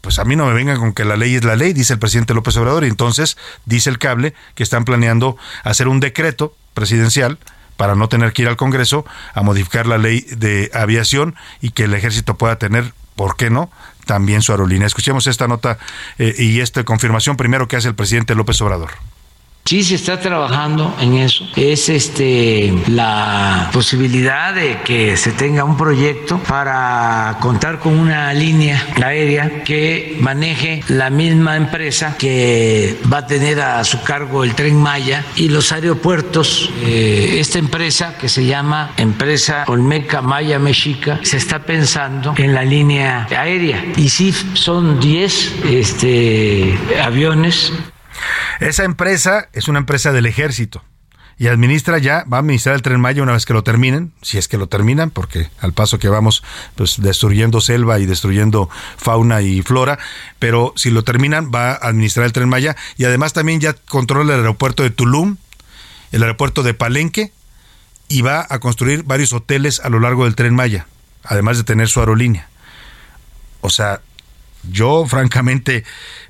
pues a mí no me vengan con que la ley es la ley, dice el presidente López Obrador, y entonces dice el cable que están planeando hacer un decreto presidencial para no tener que ir al Congreso a modificar la ley de aviación y que el ejército pueda tener, ¿por qué no?, también su aerolínea. Escuchemos esta nota eh, y esta confirmación primero que hace el presidente López Obrador. Sí se está trabajando en eso. Es este la posibilidad de que se tenga un proyecto para contar con una línea aérea que maneje la misma empresa que va a tener a su cargo el tren Maya y los aeropuertos. Eh, esta empresa que se llama Empresa Olmeca Maya Mexica se está pensando en la línea aérea y sí son 10 este, aviones esa empresa es una empresa del ejército y administra ya, va a administrar el tren Maya una vez que lo terminen, si es que lo terminan, porque al paso que vamos, pues destruyendo selva y destruyendo fauna y flora, pero si lo terminan, va a administrar el tren Maya y además también ya controla el aeropuerto de Tulum, el aeropuerto de Palenque y va a construir varios hoteles a lo largo del tren Maya, además de tener su aerolínea. O sea, yo francamente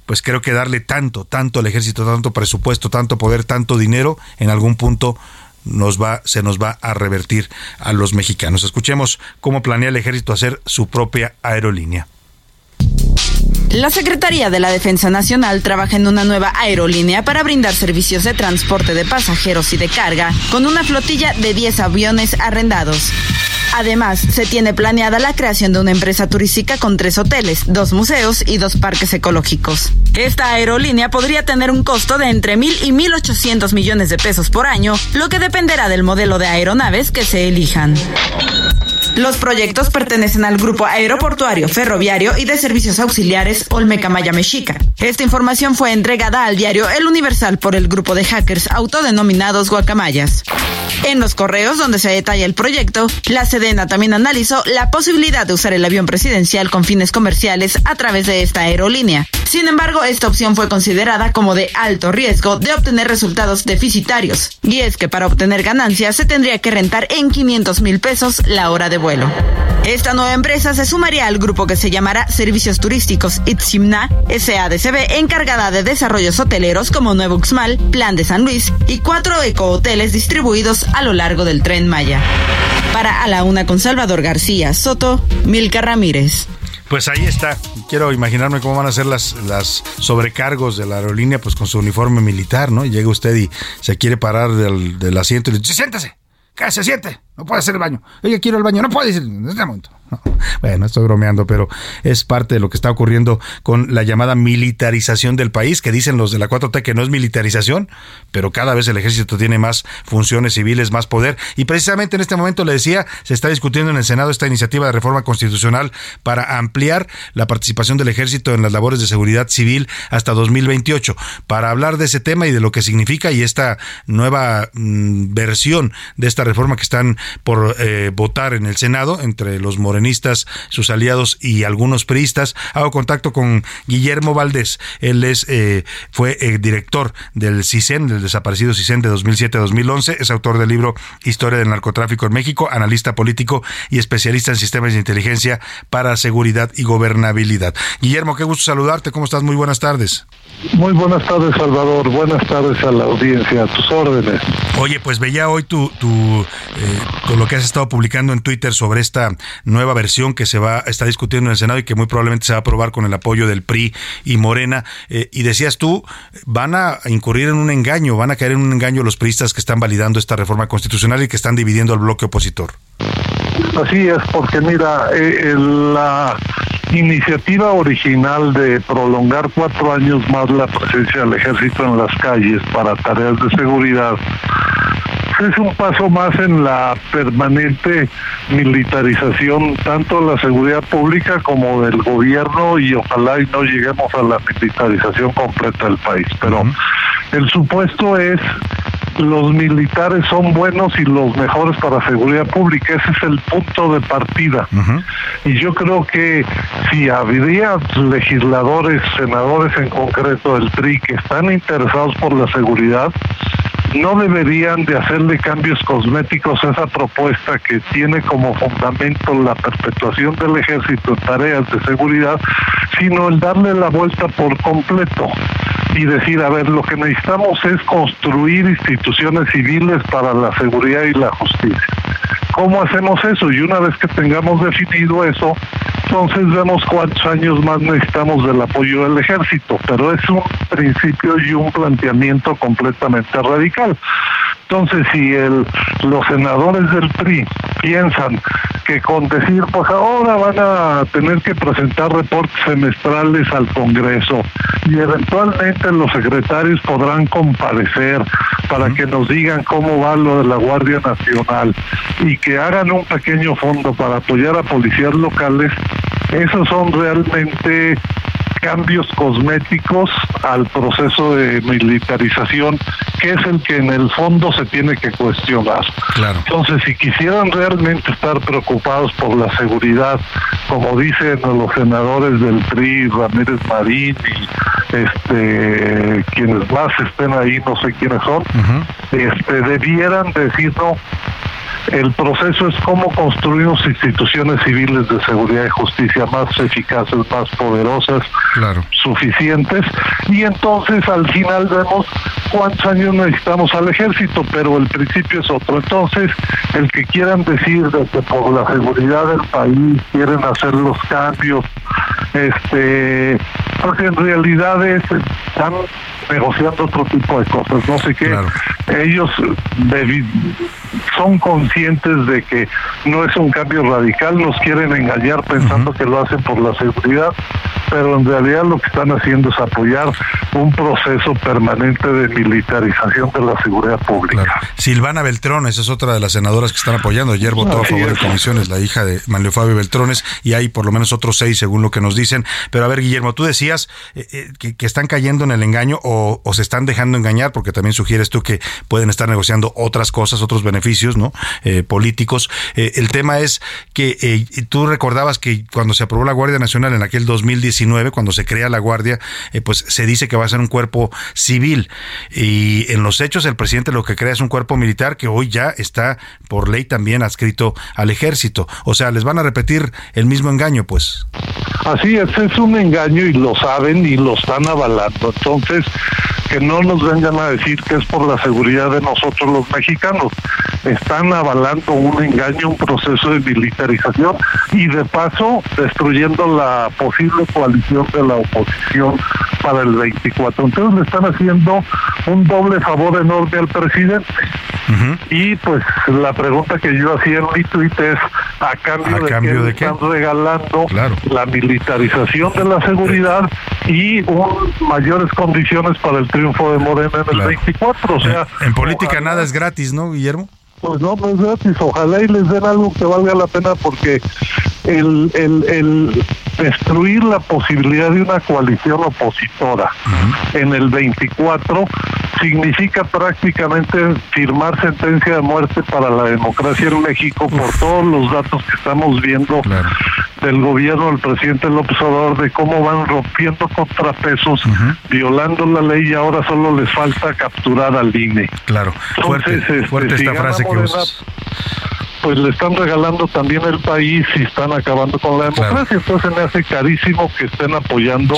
pues creo que darle tanto, tanto al ejército, tanto presupuesto, tanto poder, tanto dinero, en algún punto nos va, se nos va a revertir a los mexicanos. Escuchemos cómo planea el ejército hacer su propia aerolínea. La Secretaría de la Defensa Nacional trabaja en una nueva aerolínea para brindar servicios de transporte de pasajeros y de carga con una flotilla de 10 aviones arrendados. Además, se tiene planeada la creación de una empresa turística con tres hoteles, dos museos y dos parques ecológicos. Esta aerolínea podría tener un costo de entre mil y mil ochocientos millones de pesos por año, lo que dependerá del modelo de aeronaves que se elijan. Los proyectos pertenecen al Grupo Aeroportuario, Ferroviario y de Servicios Auxiliares Olmeca Maya Mexica. Esta información fue entregada al diario El Universal por el grupo de hackers autodenominados Guacamayas. En los correos donde se detalla el proyecto, la Sedena también analizó la posibilidad de usar el avión presidencial con fines comerciales a través de esta aerolínea. Sin embargo, esta opción fue considerada como de alto riesgo de obtener resultados deficitarios. Y es que para obtener ganancias se tendría que rentar en 500 mil pesos la hora de vuelo. Esta nueva empresa se sumaría al grupo que se llamará Servicios Turísticos Itzimna SADCB, encargada de desarrollos hoteleros como Nuevo Uxmal, Plan de San Luis y cuatro ecohoteles distribuidos a lo largo del tren Maya. Para A la Una con Salvador García Soto, Milka Ramírez. Pues ahí está. Quiero imaginarme cómo van a ser las, las sobrecargos de la aerolínea, pues con su uniforme militar, ¿no? Llega usted y se quiere parar del, del asiento y le dice, siéntese, que se siente, no puede hacer el baño. Oye, quiero el baño, no puede decir en este momento. Bueno, estoy bromeando, pero es parte de lo que está ocurriendo con la llamada militarización del país, que dicen los de la 4T que no es militarización, pero cada vez el ejército tiene más funciones civiles, más poder. Y precisamente en este momento, le decía, se está discutiendo en el Senado esta iniciativa de reforma constitucional para ampliar la participación del ejército en las labores de seguridad civil hasta 2028. Para hablar de ese tema y de lo que significa y esta nueva mm, versión de esta reforma que están por eh, votar en el Senado entre los morenistas, sus aliados y algunos priistas. Hago contacto con Guillermo Valdés. Él es eh, fue el director del CISEN, del desaparecido CISEN de 2007-2011. Es autor del libro Historia del narcotráfico en México, analista político y especialista en sistemas de inteligencia para seguridad y gobernabilidad. Guillermo, qué gusto saludarte. ¿Cómo estás? Muy buenas tardes. Muy buenas tardes, Salvador. Buenas tardes a la audiencia. A tus órdenes. Oye, pues veía hoy tu, tu, eh, lo que has estado publicando en Twitter sobre esta nueva versión que se va está discutiendo en el Senado y que muy probablemente se va a aprobar con el apoyo del PRI y Morena. Eh, y decías tú, van a incurrir en un engaño, van a caer en un engaño los priistas que están validando esta reforma constitucional y que están dividiendo al bloque opositor. Así es, porque mira, eh, la iniciativa original de prolongar cuatro años más la presencia del ejército en las calles para tareas de seguridad es un paso más en la permanente militarización tanto de la seguridad pública como del gobierno y ojalá y no lleguemos a la militarización completa del país. Pero el supuesto es los militares son buenos y los mejores para seguridad pública. Ese es el punto de partida. Y yo creo que si habría legisladores, senadores en concreto del PRI que están interesados por la seguridad, no deberían de hacerle cambios cosméticos a esa propuesta que tiene como fundamento la perpetuación del ejército en tareas de seguridad, sino el darle la vuelta por completo y decir, a ver, lo que necesitamos es construir instituciones civiles para la seguridad y la justicia. ¿Cómo hacemos eso? Y una vez que tengamos definido eso, entonces vemos cuántos años más necesitamos del apoyo del ejército, pero es un principio y un planteamiento completamente radical. Entonces, si el, los senadores del PRI piensan que con decir, pues ahora van a tener que presentar reportes semestrales al Congreso y eventualmente los secretarios podrán comparecer para que nos digan cómo va lo de la Guardia Nacional y que hagan un pequeño fondo para apoyar a policías locales, esos son realmente cambios cosméticos al proceso de militarización, que es el que en el fondo se tiene que cuestionar. Entonces, si quisieran realmente estar preocupados por la seguridad, como dicen los senadores del PRI, Ramírez Marín y este quienes más estén ahí, no sé quiénes son, este debieran decirnos el proceso es cómo construimos instituciones civiles de seguridad y justicia más eficaces, más poderosas, suficientes, y entonces al final vemos cuántos años necesitamos al ejército, pero el principio es otro. Entonces, el que quieran decir de que por la seguridad del país quieren hacer los cambios, este, porque en realidad es, están negociando otro tipo de cosas, no sé qué. Ellos son conscientes de que no es un cambio radical, nos quieren engañar pensando que lo hacen por la seguridad, pero en realidad lo que están haciendo es apoyar un proceso permanente de militarización de la seguridad pública. Silvana Beltrones es otra de las senadoras que están apoyando. Ayer votó a favor de comisiones, la hija de Manlio Fabio Beltrones, y hay por lo menos otros seis según lo que nos dicen. Pero a ver, Guillermo, tú decías eh, eh, que, están cayendo en el engaño o, o, se están dejando engañar, porque también sugieres tú que pueden estar negociando otras cosas, otros beneficios, ¿no? Eh, políticos. el tema es que tú recordabas que cuando se aprobó la Guardia Nacional en aquel 2019, cuando se crea la Guardia, eh, pues se dice que va a ser un cuerpo civil. Y en los hechos el presidente lo que crea es un cuerpo militar que hoy ya está por ley también adscrito al ejército. O sea, les van a repetir el mismo engaño, pues. Así es, es un engaño y lo saben y lo están avalando. Entonces, que no nos vengan a decir que es por la seguridad de nosotros los mexicanos. Están avalando un engaño, un proceso de militarización y de paso destruyendo la posible coalición de la oposición para el 24. Entonces le están haciendo un doble favor enorme al presidente. Y pues la pregunta que yo hacía en mi tweet es, ¿a cambio, de, qué están regalando la militarización de la seguridad y un, mayores condiciones para el triunfo de Morena en el 24? O sea, en, política nada es gratis, ¿no, Guillermo? Pues no, no es gratis. Ojalá y les den algo que valga la pena porque el, el, el destruir la posibilidad de una coalición opositora en el 24 significa prácticamente firmar sentencia de muerte para la democracia en México por todos los datos que estamos viendo del gobierno del presidente López Obrador de cómo van rompiendo contrapesos, violando la ley y ahora solo les falta capturar al INE. Claro, fuerte, este, fuerte esta frase pues le están regalando también el país y están acabando con la democracia. Entonces me hace carísimo que estén apoyando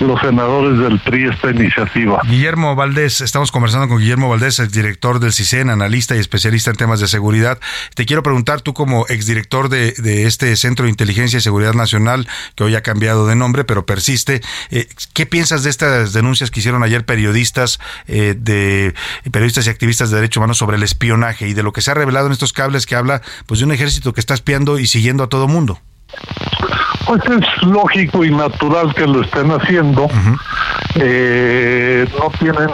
los senadores del PRI esta iniciativa. Guillermo Valdés, estamos conversando con Guillermo Valdés, el director del CISEN, analista y especialista en temas de seguridad. Te quiero preguntar, tú como exdirector de, de este Centro de Inteligencia y Seguridad Nacional, que hoy ha cambiado de nombre, pero persiste, eh, ¿qué piensas de estas denuncias que hicieron ayer periodistas, eh, de periodistas y activistas de derechos humanos sobre el espionaje y de lo que se ha revelado en estos cables que habla pues de un ejército que está espiando y siguiendo a todo mundo. Pues es lógico y natural que lo estén haciendo. Eh, no tienen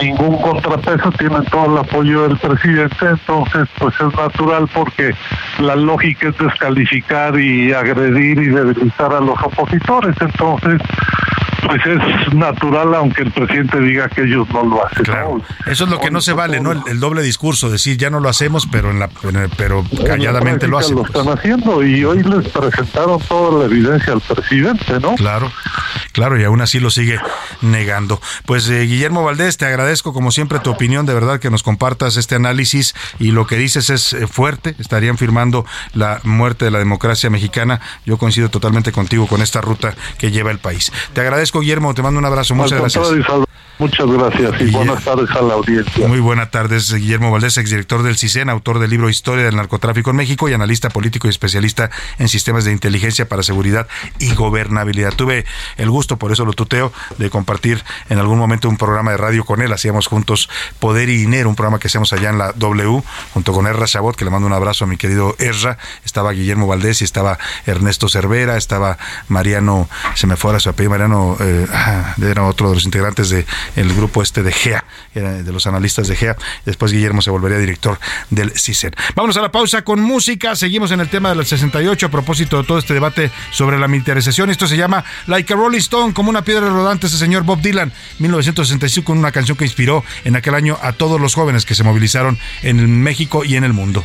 ningún contrapeso, tienen todo el apoyo del presidente, entonces pues es natural porque la lógica es descalificar y agredir y debilitar a los opositores, entonces pues es natural aunque el presidente diga que ellos no lo hacen. Claro. Eso es lo que no se vale, ¿no? El, doble discurso, decir ya no lo hacemos, pero en la pero calladamente lo hacen. Lo están haciendo y hoy les presentaron toda la evidencia al presidente, ¿no? Claro, claro, y aún así lo sigue negando. Pues eh, Guillermo Valdés, te agradezco como siempre tu opinión, de verdad que nos compartas este análisis y lo que dices es eh, fuerte, estarían firmando la muerte de la democracia mexicana. Yo coincido totalmente contigo con esta ruta que lleva el país. Te agradezco Guillermo, te mando un abrazo, muchas gracias. Muchas gracias y buenas tardes a la audiencia. Muy buenas tardes, Guillermo Valdés, exdirector del CISEN, autor del libro Historia del Narcotráfico en México y analista político y especialista en sistemas de inteligencia para seguridad y gobernabilidad. Tuve el gusto, por eso lo tuteo, de compartir en algún momento un programa de radio con él. Hacíamos juntos Poder y Dinero, un programa que hacemos allá en la W, junto con Erra Chabot, que le mando un abrazo a mi querido Erra. Estaba Guillermo Valdés y estaba Ernesto Cervera, estaba Mariano, se me fue a su apellido, Mariano, eh, era otro de los integrantes de el grupo este de GEA, de los analistas de GEA. Después Guillermo se volvería director del CISEN. Vámonos a la pausa con música. Seguimos en el tema del 68 a propósito de todo este debate sobre la militarización. Esto se llama Like a Rolling Stone, como una piedra rodante, ese señor Bob Dylan, 1965, con una canción que inspiró en aquel año a todos los jóvenes que se movilizaron en México y en el mundo.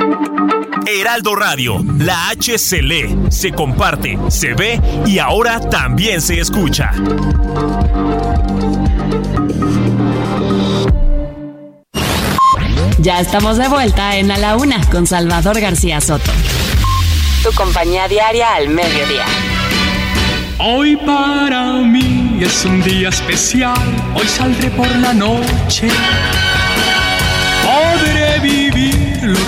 Heraldo Radio, la H se lee, se comparte, se ve y ahora también se escucha. Ya estamos de vuelta en A la Una con Salvador García Soto. Tu compañía diaria al mediodía. Hoy para mí es un día especial, hoy saldré por la noche. Podré vivir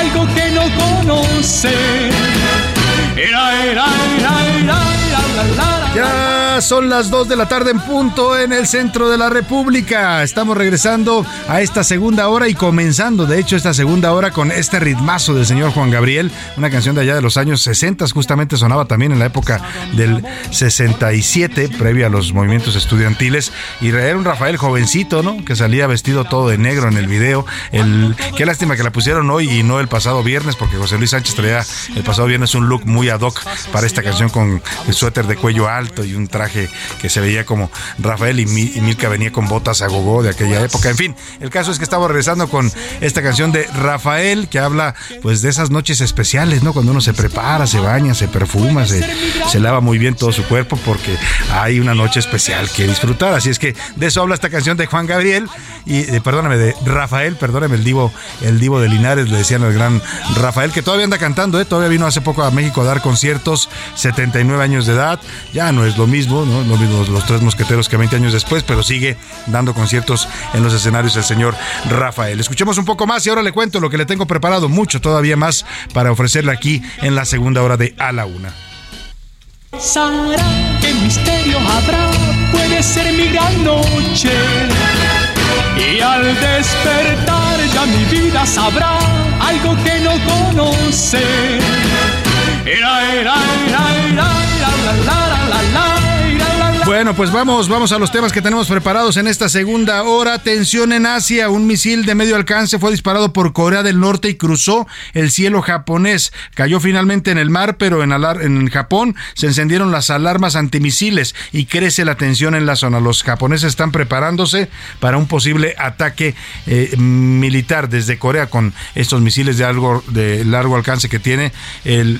algo que no conoce. Era, era, ya son las 2 de la tarde en punto en el centro de la República. Estamos regresando a esta segunda hora y comenzando, de hecho, esta segunda hora con este ritmazo del señor Juan Gabriel, una canción de allá de los años 60, justamente sonaba también en la época del 67, previa a los movimientos estudiantiles. Y era un Rafael jovencito, ¿no? Que salía vestido todo de negro en el video. Qué lástima que la pusieron hoy y no el pasado viernes, porque José Luis Sánchez traía el pasado viernes un look muy ad hoc para esta canción con el suéter de cuello alto y un traje que se veía como Rafael y, Milka venía con botas a gogo de aquella época. En fin, el caso es que estamos regresando con esta canción de Rafael que habla pues de esas noches especiales, ¿no? Cuando uno se prepara, se baña, se perfuma, se, se lava muy bien todo su cuerpo porque hay una noche especial que disfrutar. Así es que de eso habla esta canción de Juan Gabriel y eh, perdóname, de Rafael, perdóname, el divo, el divo de Linares, le decían al gran Rafael, que todavía anda cantando, ¿eh? todavía vino hace poco a México a dar conciertos, 79 años de edad, ya no es lo mismo, ¿no? Lo mismo los tres mosqueteros que 20 años después, pero sigue dando conciertos en los escenarios el señor Rafael. Escuchemos un poco más y ahora le cuento lo que le tengo preparado, mucho todavía más para ofrecerle aquí en la segunda hora de A la Una. ¿Qué misterio habrá? Puede ser mi gran noche. Y al despertar ya mi vida sabrá algo que no conoce. Era, era, era, era, la, la, la. Bueno, pues vamos, vamos a los temas que tenemos preparados en esta segunda hora. Tensión en Asia. Un misil de medio alcance fue disparado por Corea del Norte y cruzó el cielo japonés. Cayó finalmente en el mar, pero en, en Japón se encendieron las alarmas antimisiles y crece la tensión en la zona. Los japoneses están preparándose para un posible ataque eh, militar desde Corea con estos misiles de, algo, de largo alcance que tiene el,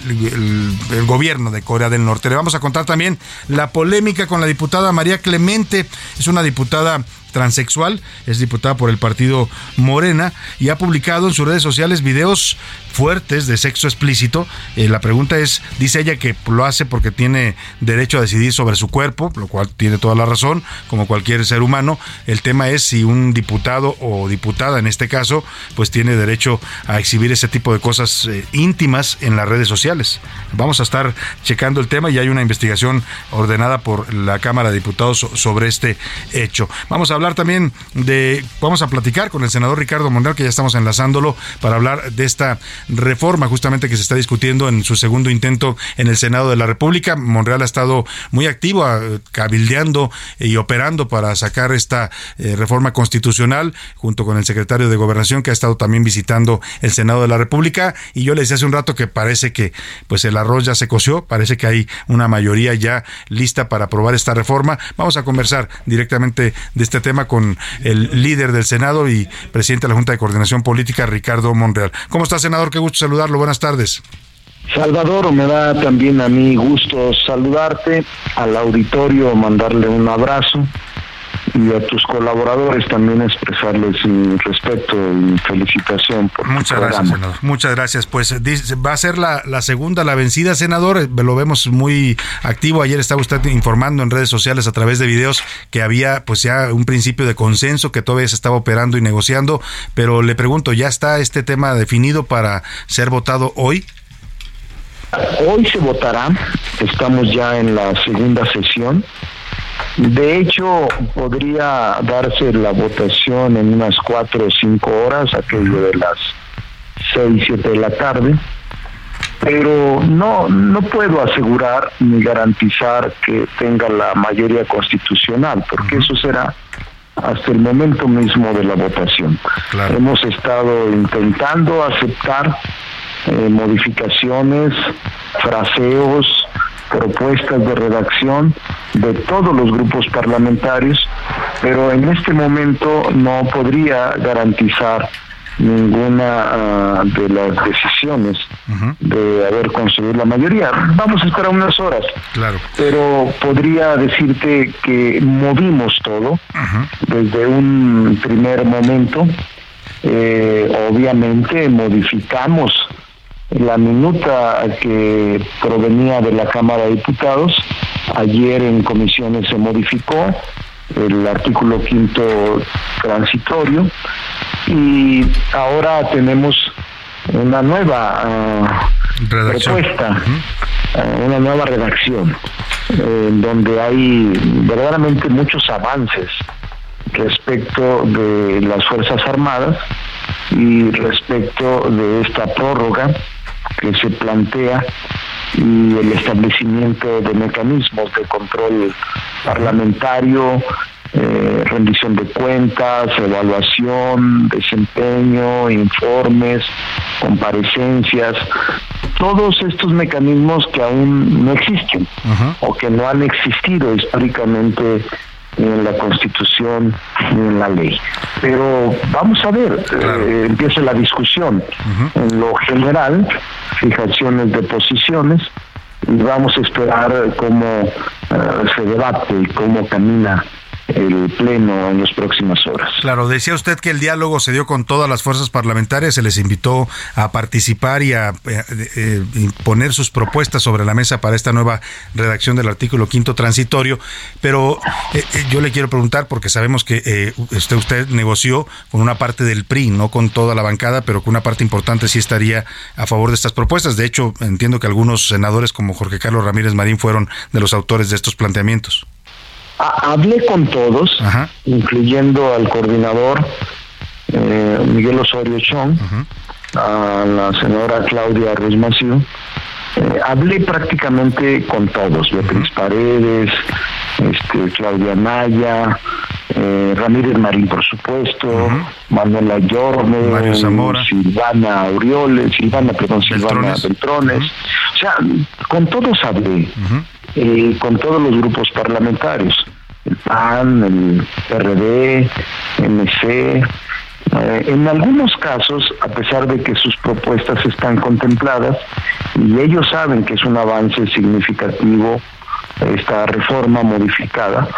el gobierno de Corea del Norte. Le vamos a contar también la polémica con la diputada María Clemente, es una diputada transexual, es diputada por el partido Morena y ha publicado en sus redes sociales videos fuertes de sexo explícito. Eh, la pregunta es, dice ella que lo hace porque tiene derecho a decidir sobre su cuerpo, lo cual tiene toda la razón, como cualquier ser humano. El tema es si un diputado o diputada, en este caso, pues tiene derecho a exhibir ese tipo de cosas eh, íntimas en las redes sociales. Vamos a estar checando el tema y hay una investigación ordenada por la Cámara de Diputados sobre este hecho. Vamos a hablar también de, vamos a platicar con el senador Ricardo Monreal, que ya estamos enlazándolo para hablar de esta reforma justamente que se está discutiendo en su segundo intento en el Senado de la República. Monreal ha estado muy activo, cabildeando y operando para sacar esta eh, reforma constitucional junto con el secretario de Gobernación que ha estado también visitando el Senado de la República y yo le decía hace un rato que parece que pues el arroz ya se coció, parece que hay una mayoría ya lista para aprobar esta reforma. Vamos a conversar directamente de este tema con el líder del Senado y presidente de la Junta de Coordinación Política, Ricardo Monreal. ¿Cómo está, senador? Qué gusto saludarlo. Buenas tardes. Salvador, me da también a mí gusto saludarte, al auditorio mandarle un abrazo y a tus colaboradores también expresarles mi respeto y felicitación por Muchas gracias, senador. Muchas gracias. Pues va a ser la, la, segunda, la vencida, senador. Eh, lo vemos muy activo. Ayer estaba usted informando en redes sociales a través de videos que había pues ya un principio de consenso que todavía se estaba operando y negociando, pero le pregunto, ¿ya está este tema definido para ser votado hoy? Hoy se votará, estamos ya en la segunda sesión de hecho, podría darse la votación en unas cuatro o cinco horas, aquello de las seis, siete de la tarde, pero no, no puedo asegurar ni garantizar que tenga la mayoría constitucional, porque eso será hasta el momento mismo de la votación. Hemos estado intentando aceptar eh, modificaciones, fraseos, propuestas de redacción de todos los grupos parlamentarios, pero en este momento no podría garantizar ninguna ah, de las decisiones de haber conseguido la mayoría. Vamos a esperar unas horas, claro. pero podría decirte que movimos todo desde un primer momento. Eh, obviamente modificamos la minuta que provenía de la Cámara de Diputados. Ayer en comisiones se modificó el artículo quinto transitorio y ahora tenemos una nueva ah, propuesta, ah, una nueva redacción, en donde hay verdaderamente muchos avances respecto de las Fuerzas Armadas y respecto de esta prórroga que se plantea y el establecimiento de mecanismos de control parlamentario, eh, rendición de cuentas, evaluación, desempeño, informes, comparecencias, todos estos mecanismos que aún no existen o que no han existido históricamente ni en la Constitución ni en la ley. Pero vamos a ver, eh, empieza la discusión. En lo general, fijaciones de posiciones y vamos a esperar cómo eh, se debate y cómo camina el Pleno en las próximas horas. Claro, decía usted que el diálogo se dio con todas las fuerzas parlamentarias, se les invitó a participar y a eh, eh, poner sus propuestas sobre la mesa para esta nueva redacción del artículo quinto transitorio, pero eh, yo le quiero preguntar, porque sabemos que usted, usted negoció con una parte del PRI, no con toda la bancada, pero con una parte importante sí estaría a favor de estas propuestas. De hecho, entiendo que algunos senadores como Jorge Carlos Ramírez Marín fueron de los autores de estos planteamientos hablé con todos, incluyendo al coordinador eh, Miguel Osorio Chong, a la senadora Claudia Ruiz Maciú. Eh, hablé prácticamente con todos, Beatriz Paredes, este, Claudia Maya, eh, Ramírez Marín, por supuesto, Manuela Yorme, Silvana Aureoles, Silvana, perdón, Silvana Beltrones. O sea, con todos hablé, eh, con todos los grupos parlamentarios, el PAN, el PRD, MC. Eh, en algunos casos, a pesar de que sus propuestas están contempladas y ellos saben que es un avance significativo esta reforma modificada,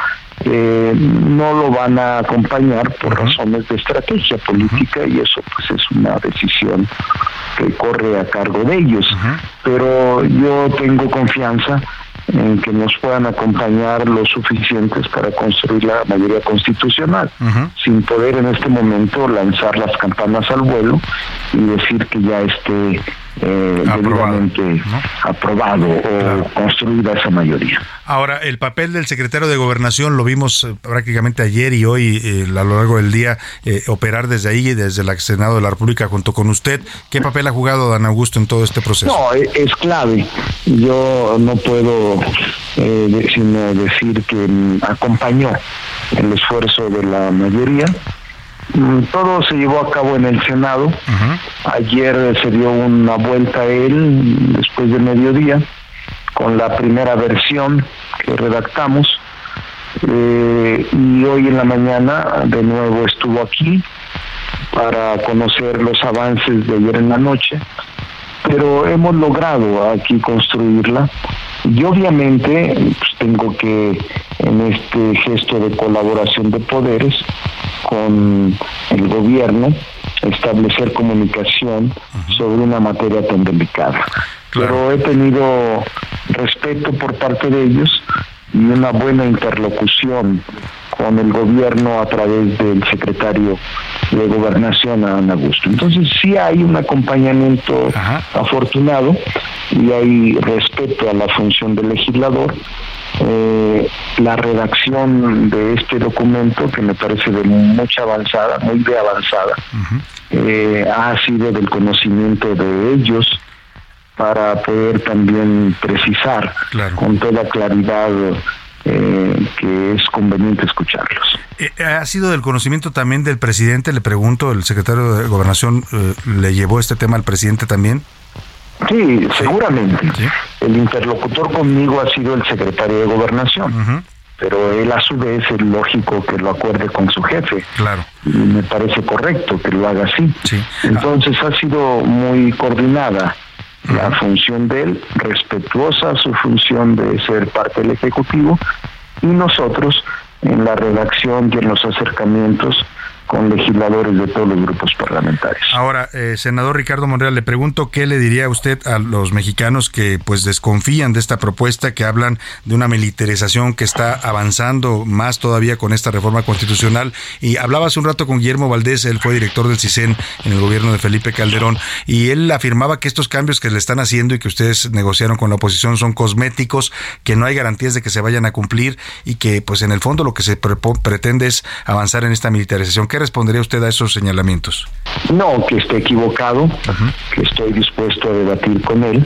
eh, no lo van a acompañar por razones de estrategia política y eso pues es una decisión que corre a cargo de ellos. Pero yo tengo confianza en que nos puedan acompañar lo suficientes para construir la mayoría constitucional, sin poder en este momento lanzar las campanas al vuelo y decir que ya esté eh, aprobado, o construida esa mayoría. Ahora, el papel del secretario de Gobernación lo vimos eh, prácticamente ayer y hoy eh, a lo largo del día eh, operar desde ahí, desde el Senado de la República junto con usted. ¿Qué papel ha jugado Dan Augusto en todo este proceso? No, e, es, clave. Yo no puedo sino decir que mm, acompañó el esfuerzo de la mayoría Mm, todo se llevó a cabo en el Senado. Ayer se dio una vuelta a él después de mediodía con la primera versión que redactamos. Eh, y hoy en la mañana de nuevo estuvo aquí para conocer los avances de ayer en la noche, pero hemos logrado aquí construirla y obviamente pues, tengo que en este gesto de colaboración de poderes con el gobierno establecer comunicación sobre una materia tan delicada. Pero he tenido respeto por parte de ellos y una buena interlocución con el gobierno a través del secretario de Gobernación, Ana Augusto. Entonces sí hay un acompañamiento afortunado y hay respeto a la función del legislador. Eh, la redacción de este documento, que me parece de mucha avanzada, muy de avanzada, eh, ha sido del conocimiento de ellos para poder también precisar con toda claridad eh, que es conveniente escucharlos. Eh, ¿Ha sido del conocimiento también del presidente? Le pregunto, ¿el secretario de Gobernación eh, le llevó este tema al presidente también? Sí, seguramente. El interlocutor conmigo ha sido el secretario de Gobernación. Pero él a su vez es lógico que lo acuerde con su jefe. Claro. Y me parece correcto que lo haga así. Entonces ha sido muy coordinada la función de él, respetuosa su función de ser parte del Ejecutivo, y nosotros en la redacción y en los acercamientos con legisladores de todos los grupos parlamentarios. Ahora, eh, senador Ricardo Monreal, le pregunto qué le diría usted a los mexicanos que pues desconfían de esta propuesta, que hablan de una militarización que está avanzando más todavía con esta reforma constitucional. Y hablaba hace un rato con Guillermo Valdés, él fue director del CISEN en el gobierno de Felipe Calderón, y él afirmaba que estos cambios que le están haciendo y que ustedes negociaron con la oposición son cosméticos, que no hay garantías de que se vayan a cumplir y que pues en el fondo lo que se pretende es avanzar en esta militarización. ¿Qué respondería usted a esos señalamientos? No, que esté equivocado, que estoy dispuesto a debatir con él.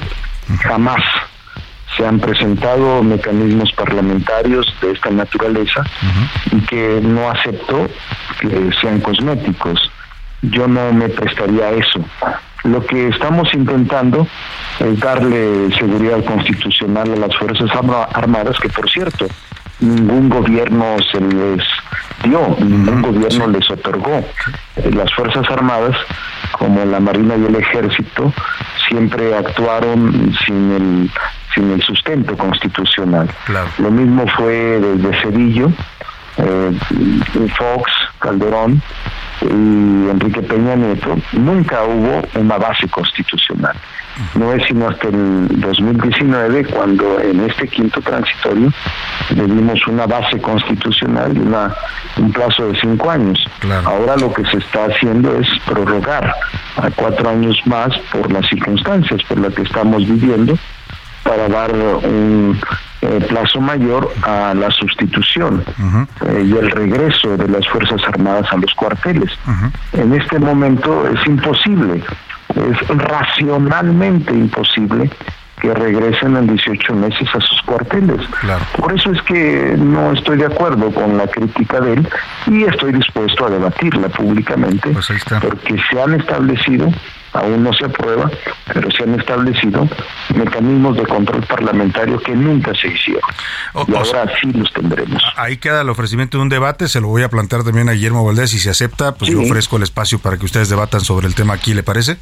Jamás se han presentado mecanismos parlamentarios de esta naturaleza y que no acepto que sean cosméticos. Yo no me prestaría a eso. Lo que estamos intentando es darle seguridad constitucional a las Fuerzas Armadas, que por cierto, ningún gobierno se les dio, ningún gobierno les otorgó. Las Fuerzas Armadas, como la Marina y el Ejército, siempre actuaron sin el, sin el sustento constitucional. Lo mismo fue desde Cedillo, eh, Fox, Calderón y Enrique Peña Nieto, nunca hubo una base constitucional. No es sino hasta el 2019 cuando en este quinto transitorio le dimos una base constitucional y una, un plazo de cinco años. Ahora lo que se está haciendo es prorrogar a cuatro años más por las circunstancias por las que estamos viviendo para dar un eh, plazo mayor a la sustitución eh, y el regreso de las Fuerzas Armadas a los cuarteles. En este momento es imposible, es racionalmente imposible que regresen en 18 meses a sus cuarteles. Por eso es que no estoy de acuerdo con la crítica de él y estoy dispuesto a debatirla públicamente pues porque se han establecido aún no se aprueba, pero se han establecido mecanismos de control parlamentario que nunca se hicieron. y ahora sí los tendremos. Ahí queda el ofrecimiento de un debate, se lo voy a plantear también a Guillermo Valdés y si acepta, pues yo ofrezco el espacio para que ustedes debatan sobre el tema aquí, ¿le parece?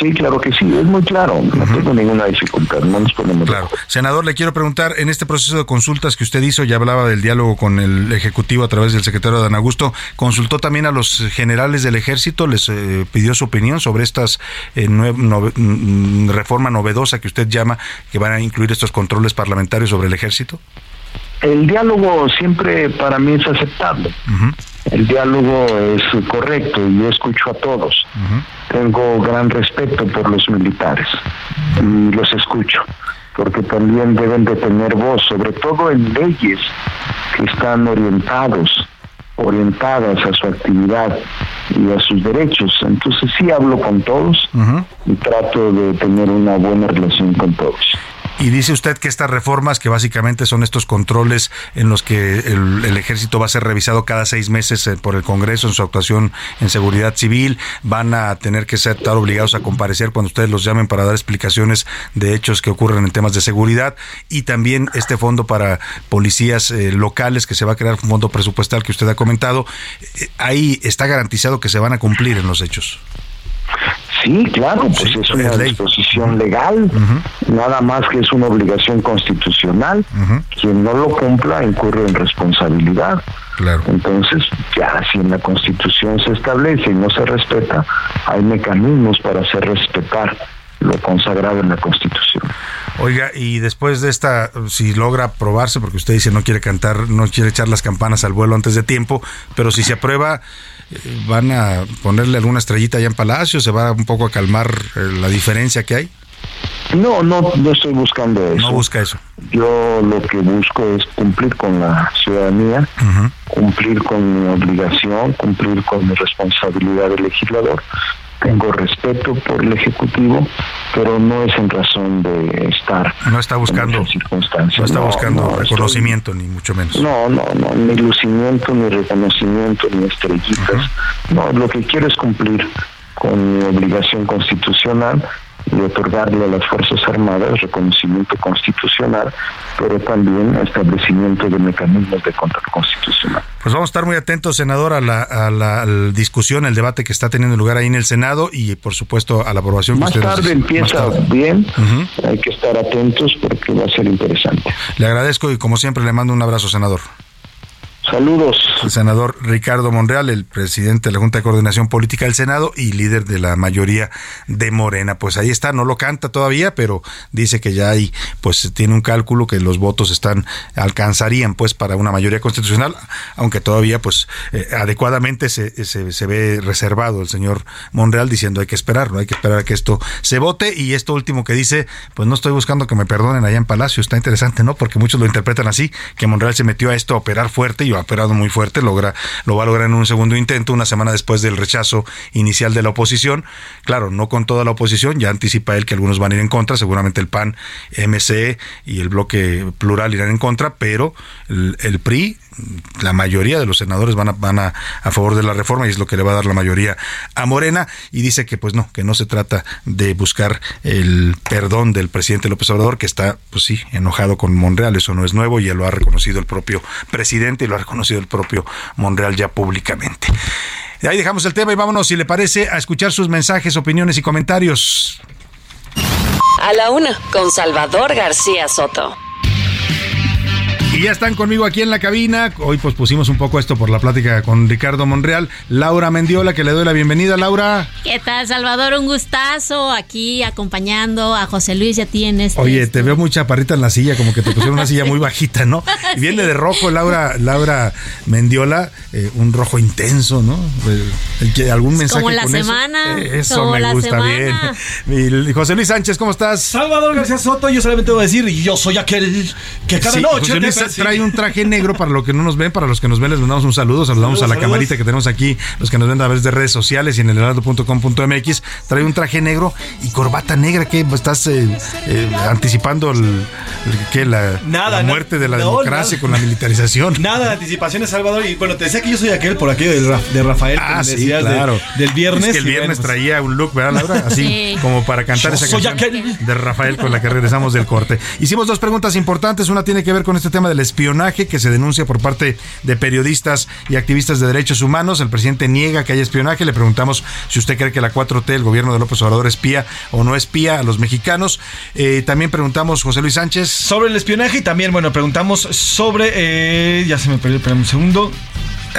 Sí, claro que sí, es muy claro, no tengo ninguna dificultad, no nos ponemos. Claro. Senador, le quiero preguntar, en este proceso de consultas que usted hizo, ya hablaba del diálogo con el Ejecutivo a través del secretario Dan Augusto, ¿consultó también a los generales del Ejército? ¿Les eh, pidió su opinión sobre esta eh, mm, reforma novedosa que usted llama, que van a incluir estos controles parlamentarios sobre el Ejército? El diálogo siempre para mí es aceptable el diálogo es correcto y yo escucho a todos. Tengo gran respeto por los militares y los escucho, porque también deben de tener voz, sobre todo en leyes que están orientados orientadas a su actividad y a sus derechos. Entonces sí hablo con todos y trato de tener una buena relación con todos. Y dice usted que estas reformas, que básicamente son estos controles en los que el, ejército va a ser revisado cada seis meses eh, por el Congreso en su actuación en seguridad civil, van a tener que ser estar obligados a comparecer cuando ustedes los llamen para dar explicaciones de hechos que ocurren en temas de seguridad y también este fondo para policías eh, locales que se va a crear un fondo presupuestal que usted ha comentado, eh, ahí está garantizado que se van a cumplir en los hechos. Sí, claro, pues es una disposición legal, nada más que es una obligación constitucional. Quien no lo cumpla incurre en responsabilidad. Claro. Entonces, ya si en la Constitución se establece y no se respeta, hay mecanismos para hacer respetar lo consagrado en la Constitución. Oiga, y después de esta, si logra aprobarse, porque usted dice no quiere cantar, no quiere echar las campanas al vuelo antes de tiempo, pero si se aprueba, van a ponerle alguna estrellita allá en Palacio, se va un poco a calmar eh, la diferencia que hay. No, no, no estoy buscando eso. No busca eso. Yo lo que busco es cumplir con la ciudadanía, cumplir con mi obligación, cumplir con mi responsabilidad de legislador tengo respeto por el Ejecutivo, pero no es en razón de estar. No está buscando circunstancias. No está buscando reconocimiento, ni mucho menos. No, no, no, ni lucimiento, ni reconocimiento, ni estrellitas. No, lo que quiero es cumplir con mi obligación constitucional y otorgarle a las Fuerzas Armadas reconocimiento constitucional, pero también establecimiento de mecanismos de control constitucional. Pues vamos a estar muy atentos, senador, a la, discusión, el debate que está teniendo lugar ahí en el Senado y, por supuesto, a la aprobación más tarde empieza bien, hay que estar atentos porque va a ser interesante. Le agradezco y, como siempre, le mando un abrazo, senador. Saludos. El senador Ricardo Monreal, el presidente de la Junta de Coordinación Política del Senado y líder de la mayoría de Morena. Pues ahí está, no lo canta todavía, pero dice que ya hay, pues tiene un cálculo que los votos están, alcanzarían pues para una mayoría constitucional, aunque todavía pues eh, adecuadamente se, se, se, ve reservado el señor Monreal diciendo hay que esperar, no hay que esperar a que esto se vote. Y esto último que dice, pues no estoy buscando que me perdonen allá en Palacio, está interesante, ¿no? Porque muchos lo interpretan así, que Monreal se metió a esto a operar fuerte y ha operado muy fuerte, logra, lo va a lograr en un segundo intento, una semana después del rechazo inicial de la oposición. Claro, no con toda la oposición, ya anticipa él que algunos van a ir en contra, seguramente el PAN, MC y el bloque plural irán en contra, pero el, PRI la mayoría de los senadores van a, van a, a, favor de la reforma y es lo que le va a dar la mayoría a Morena y dice que pues no, que no se trata de buscar el perdón del presidente López Obrador que está pues sí enojado con Monreal, eso no es nuevo y ya lo ha reconocido el propio presidente y lo ha reconocido el propio Monreal ya públicamente. De ahí dejamos el tema y vámonos, si le parece, a escuchar sus mensajes, opiniones y comentarios. A la una, con Salvador García Soto. Y ya están conmigo aquí en la cabina. Hoy pues pusimos un poco esto por la plática con Ricardo Monreal. Laura Mendiola, que le doy la bienvenida. Laura. ¿Qué tal, Salvador? Un gustazo aquí acompañando a José Luis y a ti en este. Oye, te veo muy chaparrita en la silla, como que te pusieron una silla muy bajita, ¿no? Y viene de rojo Laura, Laura Mendiola, eh, un rojo intenso, ¿no? El, que, algún mensaje como la con semana. Eso, eso como me la gusta semana. bien. Y José Luis Sánchez, ¿cómo estás? Salvador García Soto, yo solamente voy a decir, yo soy aquel que cada Sí, noche José te Trae un traje negro para los que no nos ven, para los que nos ven les mandamos un saludo, saludamos Saludos, a la saludos. camarita que tenemos aquí, los que nos ven a través de redes sociales y en el heraldo.com.mx, trae un traje negro y corbata negra, que estás eh, eh, anticipando el, el- ¿qué? la, Nada, la muerte de la no, democracia nada. con la militarización. Nada de anticipaciones, Salvador. Y bueno, te decía que yo soy aquel por aquello de Rafael. Ah, sí, decías de- claro. del viernes. Es que el viernes bueno, pues, traía un look, ¿verdad, Laura? Así Sí. como para cantar Yo esa soy canción aquel. de Rafael con la que regresamos del corte. Hicimos dos preguntas importantes. Una tiene que ver con este tema del espionaje que se denuncia por parte de periodistas y activistas de derechos humanos. El presidente niega que haya espionaje. Le preguntamos si usted cree que la 4T, el gobierno de López Obrador, espía o no espía a los mexicanos. Eh, también preguntamos, José Luis Sánchez. Sobre el espionaje y también, bueno, preguntamos sobre. eh, ya se me perdió, espérame un segundo.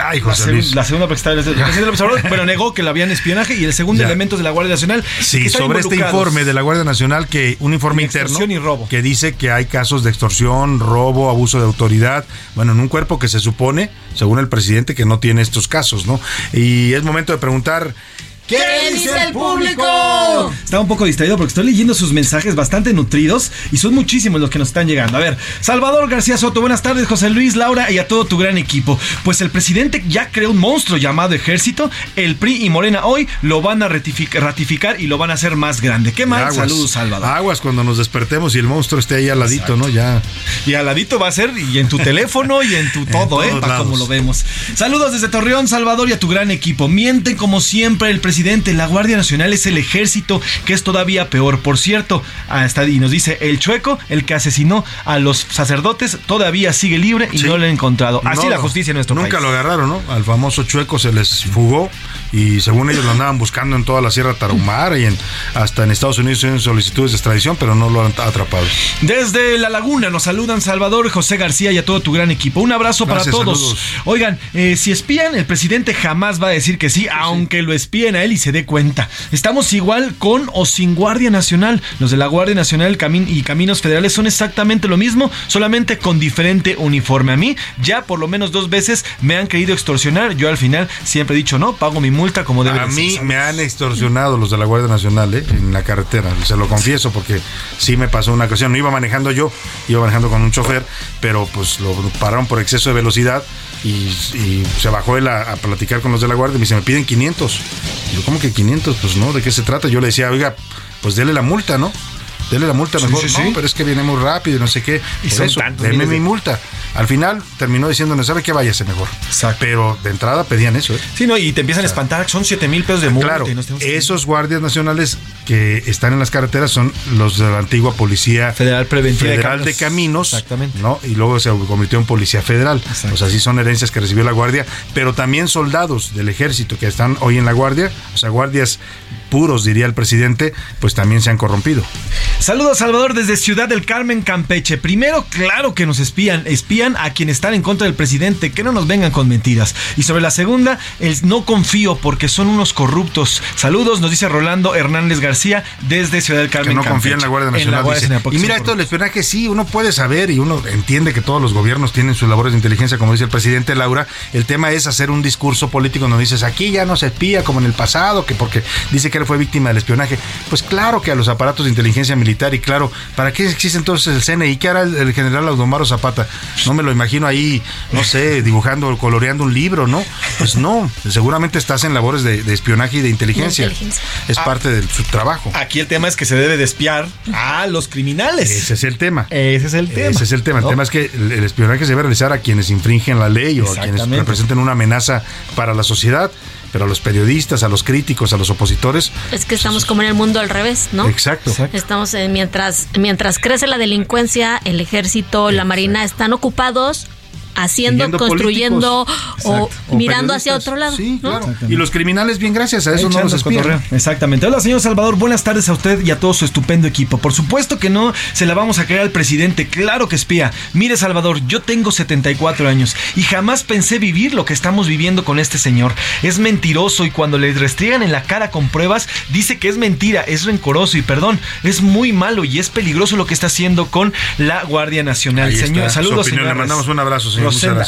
Ay, La, José segun- Luis. la segunda, porque está el presidente López Obrador, pero negó que le habían espionaje y el segundo, Ya. elementos de la Guardia Nacional. Sí, sobre este informe de la Guardia Nacional, que un informe interno y robo. que dice que hay casos de extorsión, robo, abuso de autoridad, bueno, en un cuerpo que se supone, según el presidente, que no tiene estos casos, ¿no? Y es momento de preguntar. ¿Qué dice el público? Estaba un poco distraído porque estoy leyendo sus mensajes bastante nutridos y son muchísimos los que nos están llegando. A ver, Salvador García Soto, buenas tardes, José Luis, Laura y a todo tu gran equipo. Pues el presidente ya creó un monstruo llamado ejército. El PRI y Morena hoy lo van a ratific- ratificar y lo van a hacer más grande. ¿Qué mal? Aguas. Saludos, Salvador. Aguas cuando nos despertemos y el monstruo esté ahí al ladito, ¿no? Ya. Y al ladito va a ser y en tu teléfono y en tu todo, ¿eh? Para como lo vemos. Saludos desde Torreón, Salvador y a tu gran equipo. Mienten como siempre el presidente. La Guardia Nacional es el ejército, que es todavía peor. Por cierto, hasta y nos dice el chueco, el que asesinó a los sacerdotes, todavía sigue libre y Sí. no lo han encontrado. Así No, la justicia en nuestro Nunca país. lo agarraron, ¿no? Al famoso chueco se les fugó y según ellos lo andaban buscando en toda la Sierra Tarahumara y en, hasta en Estados Unidos en solicitudes de extradición, pero no lo han atrapado. Desde La Laguna nos saludan Salvador, José García y a todo tu gran equipo. Un abrazo Gracias, para todos. saludos. Oigan, eh, si espían, el presidente jamás va a decir que sí, aunque lo espíen a él y se dé cuenta. Estamos igual con o sin Guardia Nacional. Los de la Guardia Nacional y Caminos Federales son exactamente lo mismo, solamente con diferente uniforme. A mí ya por lo menos dos veces me han querido extorsionar. Yo al final siempre he dicho no, pago mi multa como debe A mí me han extorsionado los de la Guardia Nacional ¿eh? en la carretera, se lo confieso porque sí me pasó una ocasión. No iba manejando yo, iba manejando con un chofer, pero pues lo pararon por exceso de velocidad y, y se bajó él a, platicar con los de la Guardia y me dice, me piden 500. Y yo, ¿cómo que 500? Pues no, ¿de qué se trata? Yo le decía, oiga, pues dele la multa, ¿no? Dele la multa Sí, mejor. sí, no, sí. pero es que viene muy rápido y no sé qué. Y Por son eso, tantos deme de- mi multa. Al final terminó diciéndome, ¿sabe qué? Váyase mejor. Pero de entrada pedían eso, ¿eh? Sí, no, y te empiezan a espantar, son 7 mil pesos de multa. Claro, y nos tenemos que- esos guardias nacionales que están en las carreteras son los de la antigua Policía Federal Preventiva de Federal de Caminos. Caminos, ¿no? Y luego se convirtió en Policía Federal. O sea, sí son herencias que recibió la Guardia, pero también soldados del ejército que están hoy en la Guardia, o sea, guardias puros, diría el presidente, pues también se han corrompido. Saludos Salvador desde Ciudad del Carmen, Campeche. Primero, claro que nos espían, espían a quienes están en contra del presidente, que no nos vengan con mentiras. Y sobre la segunda, el no confío porque son unos corruptos. Saludos, nos dice Rolando Hernández García desde Ciudad del Carmen. que no Campeche. confía en la Guardia Nacional. Guardia dice. Y mira, esto del espionaje, sí, uno puede saber y uno entiende que todos los gobiernos tienen sus labores de inteligencia, como dice el presidente Laura. El tema es hacer un discurso político donde dices, aquí ya no se espía como en el pasado, que porque dice que fue víctima del espionaje. Pues claro que a los aparatos de inteligencia militar y claro, ¿para qué existe entonces el CNI? ¿Qué hará el, el general Audomaro Zapata? No me lo imagino ahí, no sé, dibujando o coloreando un libro, ¿no? Pues no, seguramente estás en labores de, de espionaje y de inteligencia. inteligencia. Es Ah. parte de su trabajo. Aquí el tema es que se debe de espiar a los criminales. Ese es el tema. Ese es el tema. Ese es el tema. El tema es que el, el espionaje se debe realizar a quienes infringen la ley o a quienes representen una amenaza para la sociedad, pero a los periodistas, a los críticos, a los opositores. Es que estamos como en el mundo al revés, ¿no? Exacto. Estamos en- mientras mientras crece la delincuencia, el ejército, la marina están ocupados haciendo, construyendo o, mirando hacia otro lado. Sí, claro. Y los criminales, bien gracias a eso no los espían. Exactamente. Hola, señor Salvador. Buenas tardes a usted y a todo su estupendo equipo. Por supuesto que no se la vamos a creer al presidente. Claro que espía. Mire, Salvador, yo tengo 74 años y jamás pensé vivir lo que estamos viviendo con este señor. Es mentiroso y cuando le restriegan en la cara con pruebas, dice que es mentira, es rencoroso y perdón, es muy malo y es peligroso lo que está haciendo con la Guardia Nacional. señor, saludos, señor. Le mandamos un abrazo, señor. Rosenda,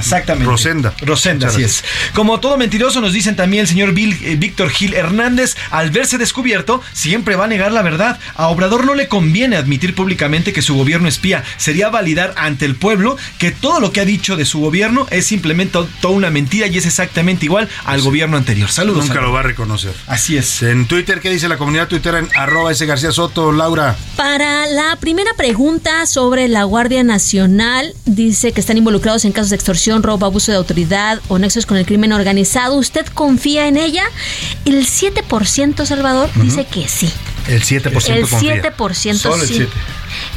Exactamente. Rosenda. Rosenda, así es. Como todo mentiroso, nos dicen también el señor Bill, eh, Víctor Gil Hernández, al verse descubierto, siempre va a negar la verdad. A Obrador no le conviene admitir públicamente que su gobierno espía. Sería validar ante el pueblo que todo lo que ha dicho de su gobierno es simplemente toda una mentira y es exactamente igual al gobierno anterior. Saludos. Nunca lo va a reconocer. Así es. En Twitter, ¿qué dice la comunidad Twitter en arroba ese García Soto, Laura? Para la primera pregunta sobre la Guardia Nacional, dice que están involucrados en casos de extorsión, robo, abuso de autoridad o nexos con el crimen organizado. ¿Usted confía en ella? El 7%, Salvador, dice que sí. El 7% El 7% sí. El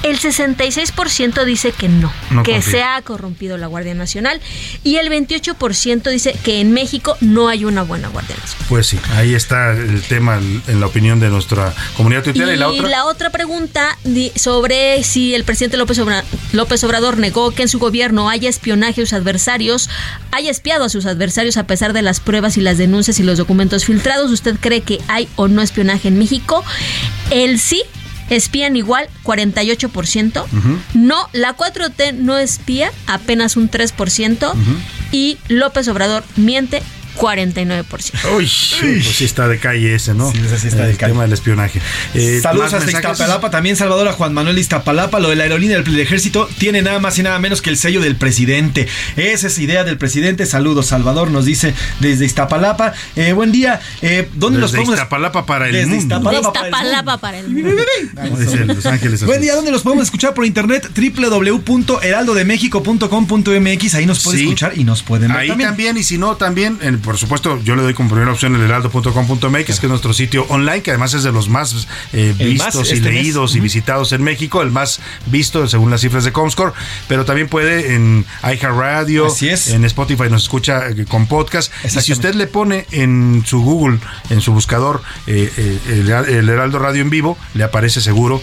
66% dice que no, que se ha corrompido la Guardia Nacional y el 28% dice que en México no hay una buena Guardia Nacional. Pues sí, ahí está el tema en la opinión de nuestra comunidad tuitera. Y, la otra, la otra pregunta sobre si el presidente López Obrador, López Obrador negó que en su gobierno haya espionaje a sus adversarios, haya espiado a sus adversarios a pesar de las pruebas y las denuncias y los documentos filtrados. ¿Usted cree que hay o no espionaje en México? El sí espían igual 48%. No, la 4T no espía, apenas un 3%. Y López Obrador miente 49%. Uy, pues sí está de calle ese, ¿no? Sí, sí está de calle. El tema del espionaje. Eh, Saludos hasta Iztapalapa, también Salvador a Juan Manuel Iztapalapa. Lo de la aerolínea del ejército tiene nada más y nada menos que el sello del presidente. Esa es idea del presidente. Saludos, Salvador, nos dice desde Iztapalapa. Eh, buen día. Eh, ¿Dónde los podemos Iztapalapa para el desde mundo. Iztapalapa, para el mundo. Los Ángeles. Buen día, ¿dónde los podemos escuchar por internet? www.heraldodemexico.com.mx. Ahí nos puede escuchar y nos pueden ver Ahí también. y si no, también, por supuesto, yo le doy como primera opción el heraldo.com.mx, que es nuestro sitio online, que además es de los más eh, vistos y este leídos y visitados en México, el más visto según las cifras de Comscore, pero también puede en iHeartRadio, en Spotify nos escucha eh, con podcast. Y si usted le pone en su Google, en su buscador, eh, el, Heraldo Radio en vivo, le aparece seguro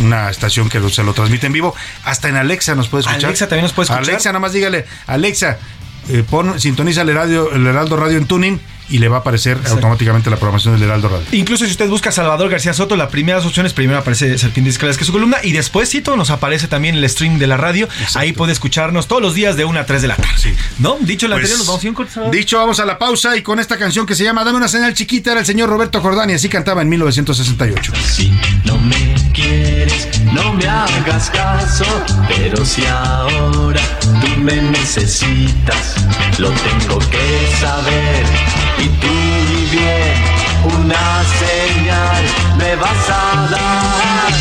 una estación que se lo transmite en vivo. Hasta en Alexa nos puede escuchar. Alexa también nos puede escuchar. Alexa, nada más dígale, Alexa, eh, pon, sintoniza el, radio, el Heraldo Radio en Tuning y le va a aparecer automáticamente la programación del Heraldo Radio. Incluso si usted busca Salvador García Soto, las primeras opciones, primero aparece Serpín que es su columna, y después nos aparece también el stream de la radio. Ahí puede escucharnos todos los días de 1 a 3 de la tarde. ¿No? Dicho lo Pues, anterior, nos vamos a ir un corte, Dicho, vamos a la pausa y con esta canción que se llama Dame una señal chiquita, era el señor Roberto Jordán y así cantaba en 1968. Si no me quieres, no me hagas caso, pero si ahora tú me necesitas, lo tengo que saber y tú y bien una señal me vas a dar.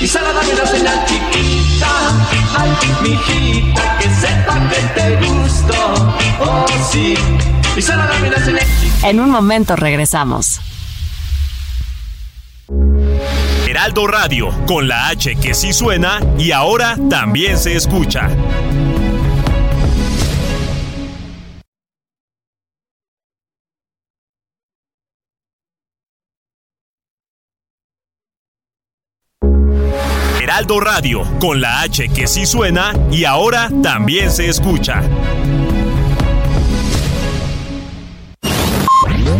Y solo dame una señal chiquita, ay, mi hijita, que sepa que te gusto, oh sí. Y solo dame una señal chiquita. En un momento regresamos. Heraldo Radio, con la H que sí suena y ahora también se escucha. Heraldo Radio, con la H que sí suena y ahora también se escucha.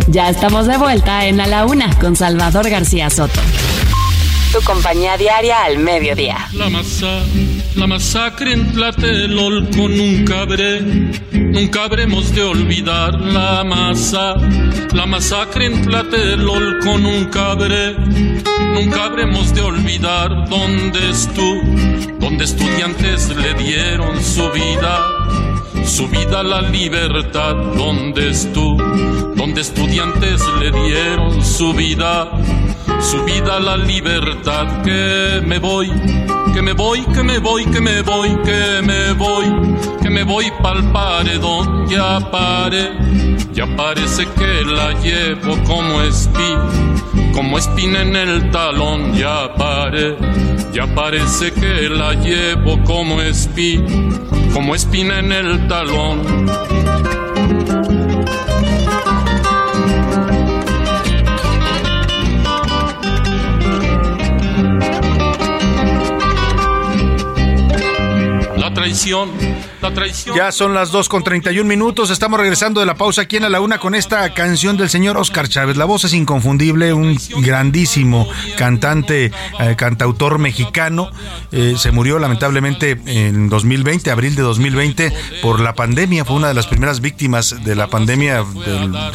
Ya estamos de vuelta en A la Una con Salvador García Soto. Tu compañía diaria al mediodía. La masa, la masacre en Tlatelolco nunca habré, nunca habremos de olvidar la masa, la masacre en Tlatelolco nunca habré, nunca habremos de olvidar dónde estuvo, donde estudiantes le dieron su vida su vida la libertad. ¿Dónde estuvo? Donde estudiantes le dieron su vida, su vida a la libertad. Que me voy, que me voy, que me voy, que me voy, que me voy, que me voy pa'l paredón. Ya pare, ya parece que la llevo como espina, como espina en el talón. Ya pare, ya parece que la llevo como espina como espina en el talón. Traición, la traición. Ya son las 2 con 31 minutos. Estamos regresando de la pausa aquí en a la una con esta canción del señor Oscar Chávez. La voz es inconfundible, un grandísimo cantante, eh, cantautor mexicano. Eh, se murió lamentablemente en 2020, abril de 2020, por la pandemia. Fue una de las primeras víctimas de la pandemia,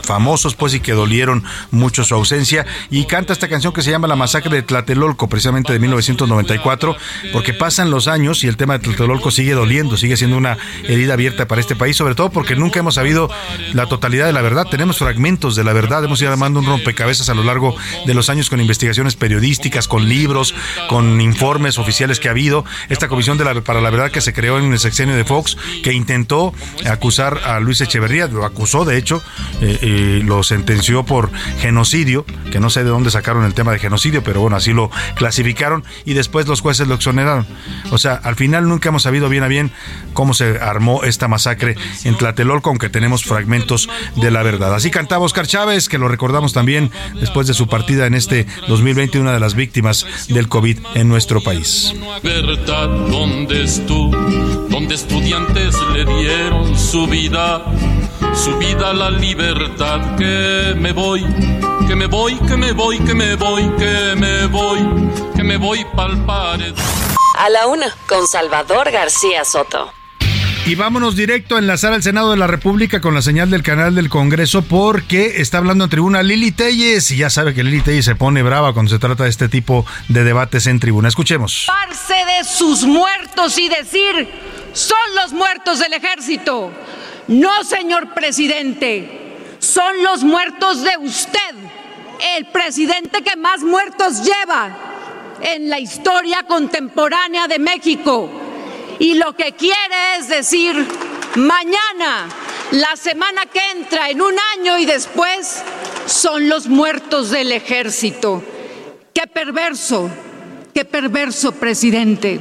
famosos, pues, y que dolieron mucho su ausencia. Y canta esta canción que se llama La Masacre de Tlatelolco, precisamente de 1994, porque pasan los años y el tema de Tlatelolco sigue doliendo, sigue siendo una herida abierta para este país, sobre todo porque nunca hemos sabido la totalidad de la verdad. Tenemos fragmentos de la verdad, hemos ido armando un rompecabezas a lo largo de los años con investigaciones periodísticas, con libros, con informes oficiales que ha habido. Esta comisión de la, para la verdad que se creó en el sexenio de Fox, que intentó acusar a Luis Echeverría, lo acusó de hecho, eh, eh, lo sentenció por genocidio, que no sé de dónde sacaron el tema de genocidio, pero bueno, así lo clasificaron y después los jueces lo exoneraron. O sea, al final nunca hemos sabido bien a bien cómo se armó esta masacre en Tlatelolco, aunque tenemos fragmentos de la verdad. Así cantaba Oscar Chávez, que lo recordamos también después de su partida en este 2020, una de las víctimas del COVID en nuestro país. verdad, ¿dónde tú? Donde estudiantes le dieron su vida, su vida a la libertad. Que me voy, que me voy, que me voy, que me voy, que me voy, que me voy pa'l pared. A la una, con Salvador García Soto. Y vámonos directo a enlazar al Senado de la República con la señal del canal del Congreso porque está hablando en tribuna Lili Telles y ya sabe que Lili Telles se pone brava cuando se trata de este tipo de debates en tribuna. Escuchemos. Parse de sus muertos y decir, son los muertos del ejército. No, señor presidente, son los muertos de usted, el presidente que más muertos lleva en la historia contemporánea de México. Y lo que quiere es decir, mañana, la semana que entra, en un año y después, son los muertos del ejército. Qué perverso, qué perverso, presidente.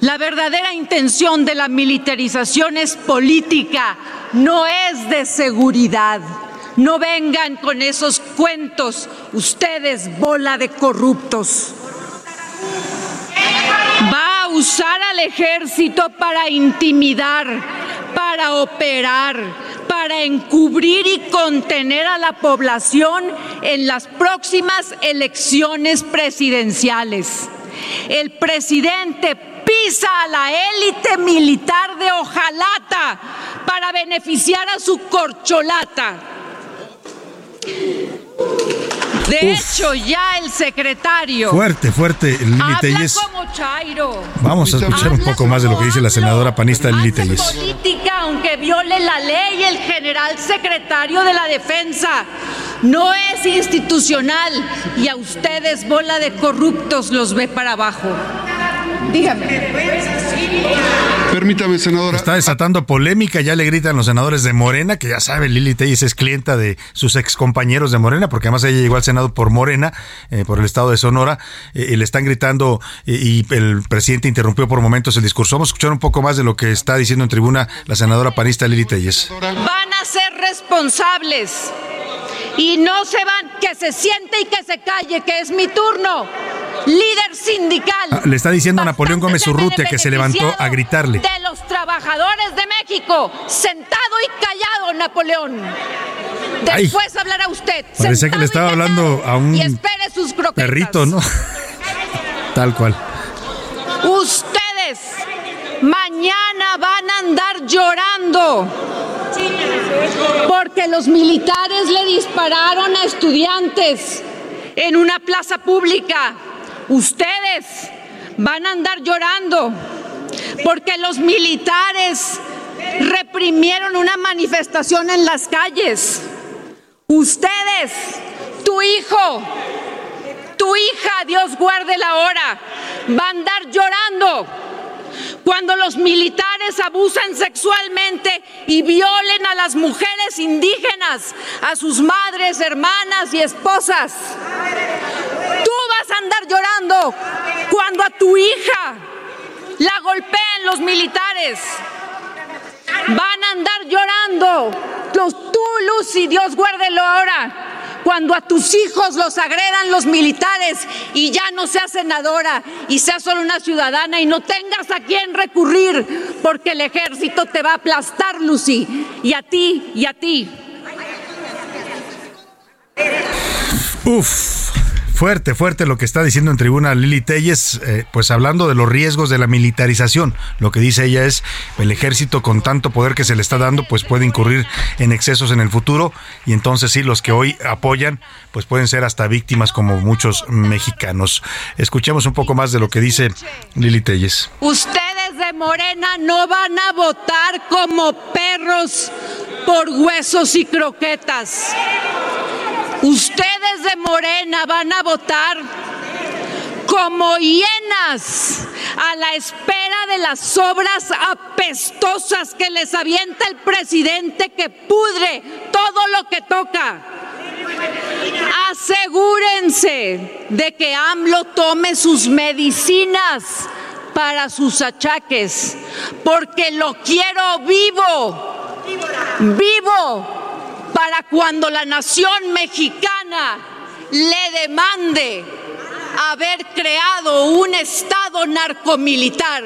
La verdadera intención de la militarización es política, no es de seguridad. No vengan con esos cuentos, ustedes, bola de corruptos. Usar al ejército para intimidar, para operar, para encubrir y contener a la población en las próximas elecciones presidenciales. El presidente pisa a la élite militar de hojalata para beneficiar a su corcholata. De Uf. hecho, ya el secretario Fuerte, fuerte, Lili Telles. como Chairo. Vamos a escuchar un poco más de lo que dice la senadora panista Lili Telles. política aunque viole la ley el general secretario de la defensa. No es institucional y a ustedes bola de corruptos los ve para abajo. Dígame. Permítame, senadora. Está desatando polémica, ya le gritan los senadores de Morena, que ya sabe, Lili Telles es clienta de sus excompañeros de Morena, porque además ella llegó al Senado por Morena, eh, por el estado de Sonora, eh, y le están gritando, eh, y el presidente interrumpió por momentos el discurso. Vamos a escuchar un poco más de lo que está diciendo en tribuna la senadora panista Lili Telles. Van a ser responsables y no se van, que se siente y que se calle, que es mi turno. Líder sindical. Ah, le está diciendo a Napoleón Gómez Urrutia que se levantó a gritarle. de los trabajadores de México, sentado y callado, Napoleón. Ay. Después hablará usted. Parecía que le estaba hablando a un Y espere sus croquetas. perrito, ¿no? Tal cual. Ustedes mañana van a andar llorando porque los militares le dispararon a estudiantes en una plaza pública. Ustedes van a andar llorando porque los militares reprimieron una manifestación en las calles. Ustedes, tu hijo, tu hija, Dios guarde la hora, va a andar llorando cuando los militares abusan sexualmente y violen a las mujeres indígenas, a sus madres, hermanas y esposas. Tú vas a andar llorando cuando a tu hija la golpeen los militares. Van a andar llorando. Los, tú, Lucy, Dios guárdelo ahora cuando a tus hijos los agredan los militares y ya no seas senadora y seas solo una ciudadana y no tengas a quién recurrir, porque el ejército te va a aplastar, Lucy, y a ti, y a ti. Uf. Fuerte, fuerte lo que está diciendo en tribuna Lili Telles, eh, pues hablando de los riesgos de la militarización. Lo que dice ella es, el ejército con tanto poder que se le está dando, pues puede incurrir en excesos en el futuro y entonces sí, los que hoy apoyan, pues pueden ser hasta víctimas como muchos mexicanos. Escuchemos un poco más de lo que dice Lili Telles. Ustedes de Morena no van a votar como perros por huesos y croquetas. Ustedes de Morena van a votar como hienas a la espera de las obras apestosas que les avienta el presidente que pudre todo lo que toca. Asegúrense de que AMLO tome sus medicinas para sus achaques, porque lo quiero vivo, vivo para cuando la nación mexicana le demande haber creado un Estado narcomilitar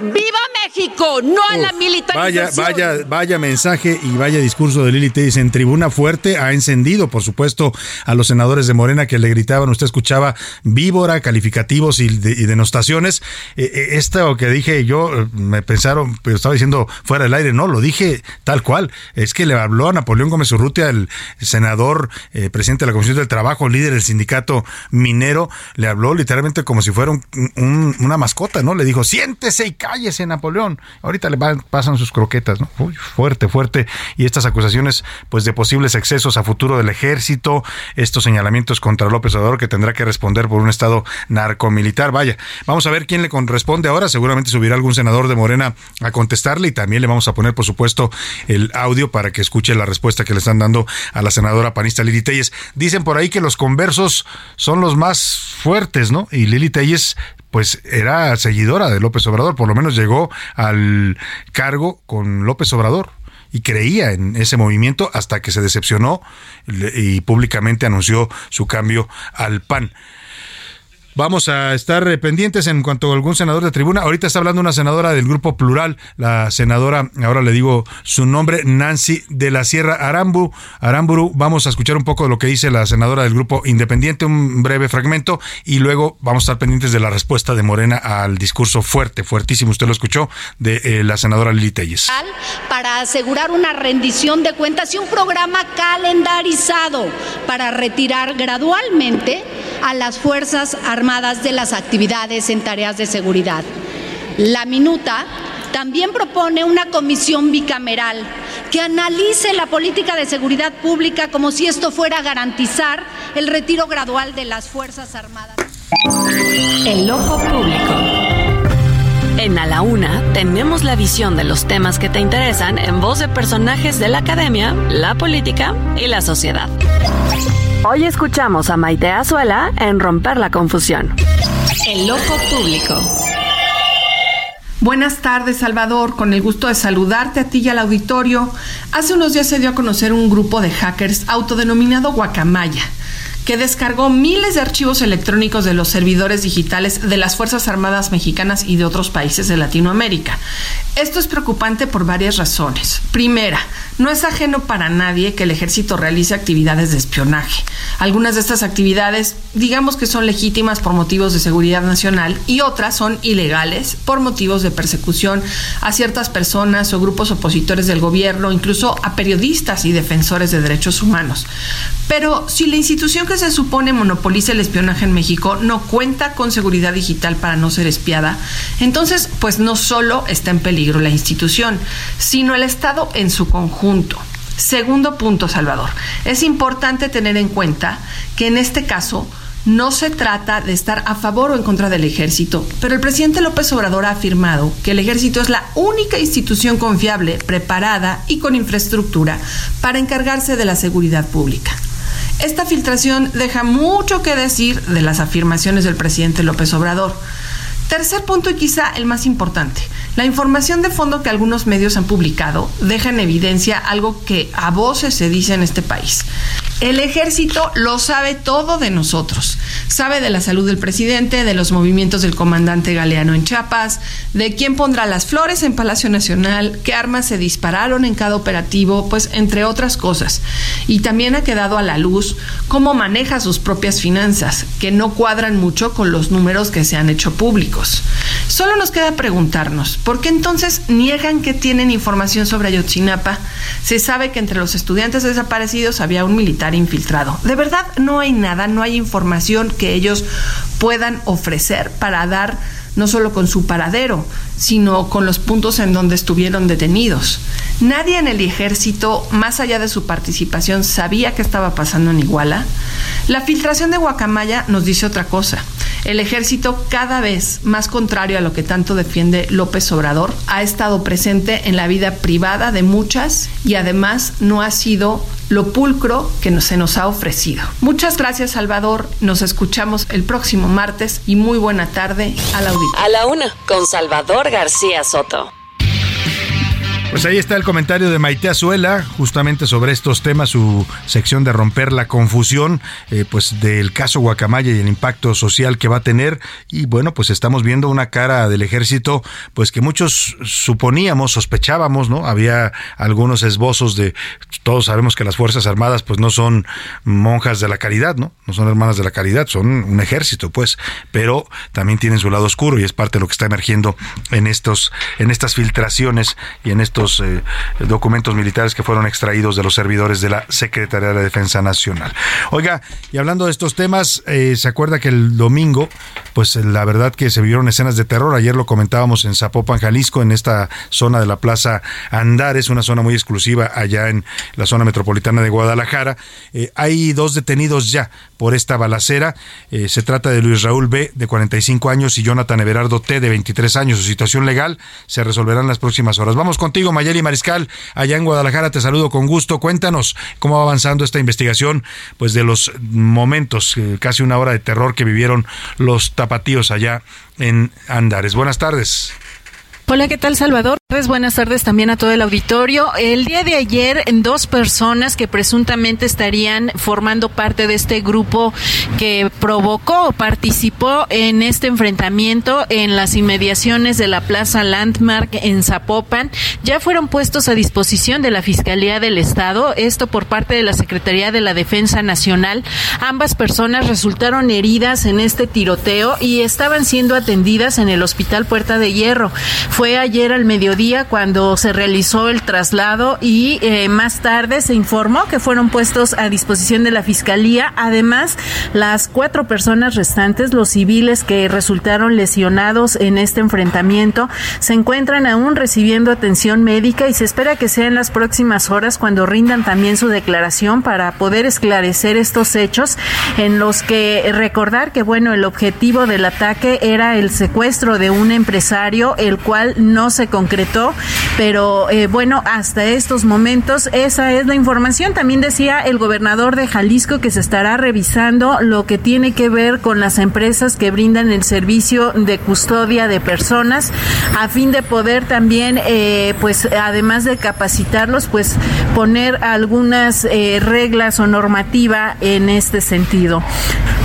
¡Viva México! No a la militarización. Vaya, vaya, vaya mensaje y vaya discurso de Lili Telles en tribuna fuerte. Ha encendido, por supuesto, a los senadores de Morena que le gritaban. Usted escuchaba víbora, calificativos y, denostaciones. Eh, eh, esto que dije yo, eh, me pensaron, pero estaba diciendo fuera del aire. No, lo dije tal cual. Es que le habló a Napoleón Gómez Urrutia, el senador, presidente de la Comisión del Trabajo, líder del sindicato minero. Le habló literalmente como si fuera una mascota, ¿no? Le dijo, siéntese y cállese Napoleón. Ahorita le pasan sus croquetas, ¿no? fuerte, fuerte. Y estas acusaciones, pues, de posibles excesos a futuro del ejército, estos señalamientos contra López Obrador que tendrá que responder por un estado narcomilitar. Vaya, vamos a ver quién le corresponde ahora. Seguramente subirá algún senador de Morena a contestarle y también le vamos a poner, por supuesto, el audio para que escuche la respuesta que le están dando a la senadora panista Lili Telles. Dicen por ahí que los conversos son los más fuertes, ¿no? Y Lili Telles pues era seguidora de López Obrador, por lo menos llegó al cargo con López Obrador y creía en ese movimiento hasta que se decepcionó y públicamente anunció su cambio al PAN. Vamos a estar eh, pendientes en cuanto a algún senador de tribuna. Ahorita está hablando una senadora del grupo plural, la senadora, ahora le digo su nombre, Nancy de la Sierra Arambu, Aramburu. Vamos a escuchar un poco de lo que dice la senadora del grupo independiente, un breve fragmento, y luego vamos a estar pendientes de la respuesta de Morena al discurso fuerte, fuertísimo, usted lo escuchó, de eh, la senadora Lili Telles. Para asegurar una rendición de cuentas y un programa calendarizado para retirar gradualmente a las Fuerzas Armadas de las actividades en tareas de seguridad. La minuta también propone una comisión bicameral que analice la política de seguridad pública como si esto fuera a garantizar el retiro gradual de las Fuerzas Armadas. El ojo público. En A la Una tenemos la visión de los temas que te interesan en voz de personajes de la academia, la política y la sociedad. Hoy escuchamos a Maite Azuela en Romper la Confusión. El ojo público. Buenas tardes, Salvador. Con el gusto de saludarte a ti y al auditorio. Hace unos días se dio a conocer un grupo de hackers autodenominado Guacamaya que descargó miles de archivos electrónicos de los servidores digitales de las Fuerzas Armadas mexicanas y de otros países de Latinoamérica. Esto es preocupante por varias razones. Primera, no es ajeno para nadie que el ejército realice actividades de espionaje. Algunas de estas actividades, digamos que son legítimas por motivos de seguridad nacional y otras son ilegales por motivos de persecución a ciertas personas o grupos opositores del gobierno, incluso a periodistas y defensores de derechos humanos. Pero si la institución que se supone monopoliza el espionaje en México no cuenta con seguridad digital para no ser espiada, entonces pues no solo está en peligro la institución, sino el Estado en su conjunto. Segundo punto, Salvador. Es importante tener en cuenta que en este caso no se trata de estar a favor o en contra del ejército, pero el presidente López Obrador ha afirmado que el ejército es la única institución confiable, preparada y con infraestructura para encargarse de la seguridad pública. Esta filtración deja mucho que decir de las afirmaciones del presidente López Obrador. Tercer punto y quizá el más importante. La información de fondo que algunos medios han publicado deja en evidencia algo que a voces se dice en este país. El ejército lo sabe todo de nosotros. Sabe de la salud del presidente, de los movimientos del comandante Galeano en Chiapas, de quién pondrá las flores en Palacio Nacional, qué armas se dispararon en cada operativo, pues entre otras cosas. Y también ha quedado a la luz cómo maneja sus propias finanzas, que no cuadran mucho con los números que se han hecho públicos. Solo nos queda preguntarnos, ¿por qué entonces niegan que tienen información sobre Ayotzinapa? Se sabe que entre los estudiantes desaparecidos había un militar infiltrado. De verdad no hay nada, no hay información que ellos puedan ofrecer para dar no solo con su paradero, sino con los puntos en donde estuvieron detenidos. Nadie en el ejército, más allá de su participación, sabía qué estaba pasando en Iguala. La filtración de Guacamaya nos dice otra cosa. El ejército, cada vez más contrario a lo que tanto defiende López Obrador, ha estado presente en la vida privada de muchas y además no ha sido lo pulcro que se nos ha ofrecido. Muchas gracias, Salvador. Nos escuchamos el próximo martes y muy buena tarde a la. A la una, con Salvador García Soto. Pues ahí está el comentario de Maite Azuela, justamente sobre estos temas, su sección de romper la confusión, eh, pues del caso Guacamaya y el impacto social que va a tener. Y bueno, pues estamos viendo una cara del ejército, pues que muchos suponíamos, sospechábamos, ¿no? Había algunos esbozos de, todos sabemos que las Fuerzas Armadas, pues no son monjas de la caridad, ¿no? No son hermanas de la caridad, son un ejército, pues, pero también tienen su lado oscuro y es parte de lo que está emergiendo en estos, en estas filtraciones y en estos eh, documentos militares que fueron extraídos de los servidores de la Secretaría de la Defensa Nacional. Oiga, y hablando de estos temas, eh, ¿se acuerda que el domingo, pues la verdad que se vieron escenas de terror? Ayer lo comentábamos en Zapopan, Jalisco, en esta zona de la Plaza Andares, una zona muy exclusiva allá en la zona metropolitana de Guadalajara. Eh, hay dos detenidos ya por esta balacera. se trata de Luis Raúl B, de 45 años, y Jonathan Everardo T, de 23 años. Su situación legal se resolverá en las próximas horas. Vamos contigo, Mayeli Mariscal, allá en Guadalajara. Te saludo con gusto. Cuéntanos cómo va avanzando esta investigación, pues de los momentos, eh, casi una hora de terror que vivieron los tapatíos allá en Andares. Buenas tardes. Hola, ¿qué tal Salvador? Buenas tardes también a todo el auditorio. El día de ayer, dos personas que presuntamente estarían formando parte de este grupo que provocó o participó en este enfrentamiento en las inmediaciones de la Plaza Landmark en Zapopan, ya fueron puestos a disposición de la Fiscalía del Estado, esto por parte de la Secretaría de la Defensa Nacional. Ambas personas resultaron heridas en este tiroteo y estaban siendo atendidas en el Hospital Puerta de Hierro. Fue ayer al mediodía cuando se realizó el traslado y eh, más tarde se informó que fueron puestos a disposición de la Fiscalía. Además, las cuatro personas restantes, los civiles que resultaron lesionados en este enfrentamiento, se encuentran aún recibiendo atención médica y se espera que sea en las próximas horas cuando rindan también su declaración para poder esclarecer estos hechos en los que recordar que bueno, el objetivo del ataque era el secuestro de un empresario, el cual no se concretó, pero eh, bueno, hasta estos momentos esa es la información. También decía el gobernador de Jalisco que se estará revisando lo que tiene que ver con las empresas que brindan el servicio de custodia de personas a fin de poder también, eh, pues además de capacitarlos, pues poner algunas eh, reglas o normativa en este sentido.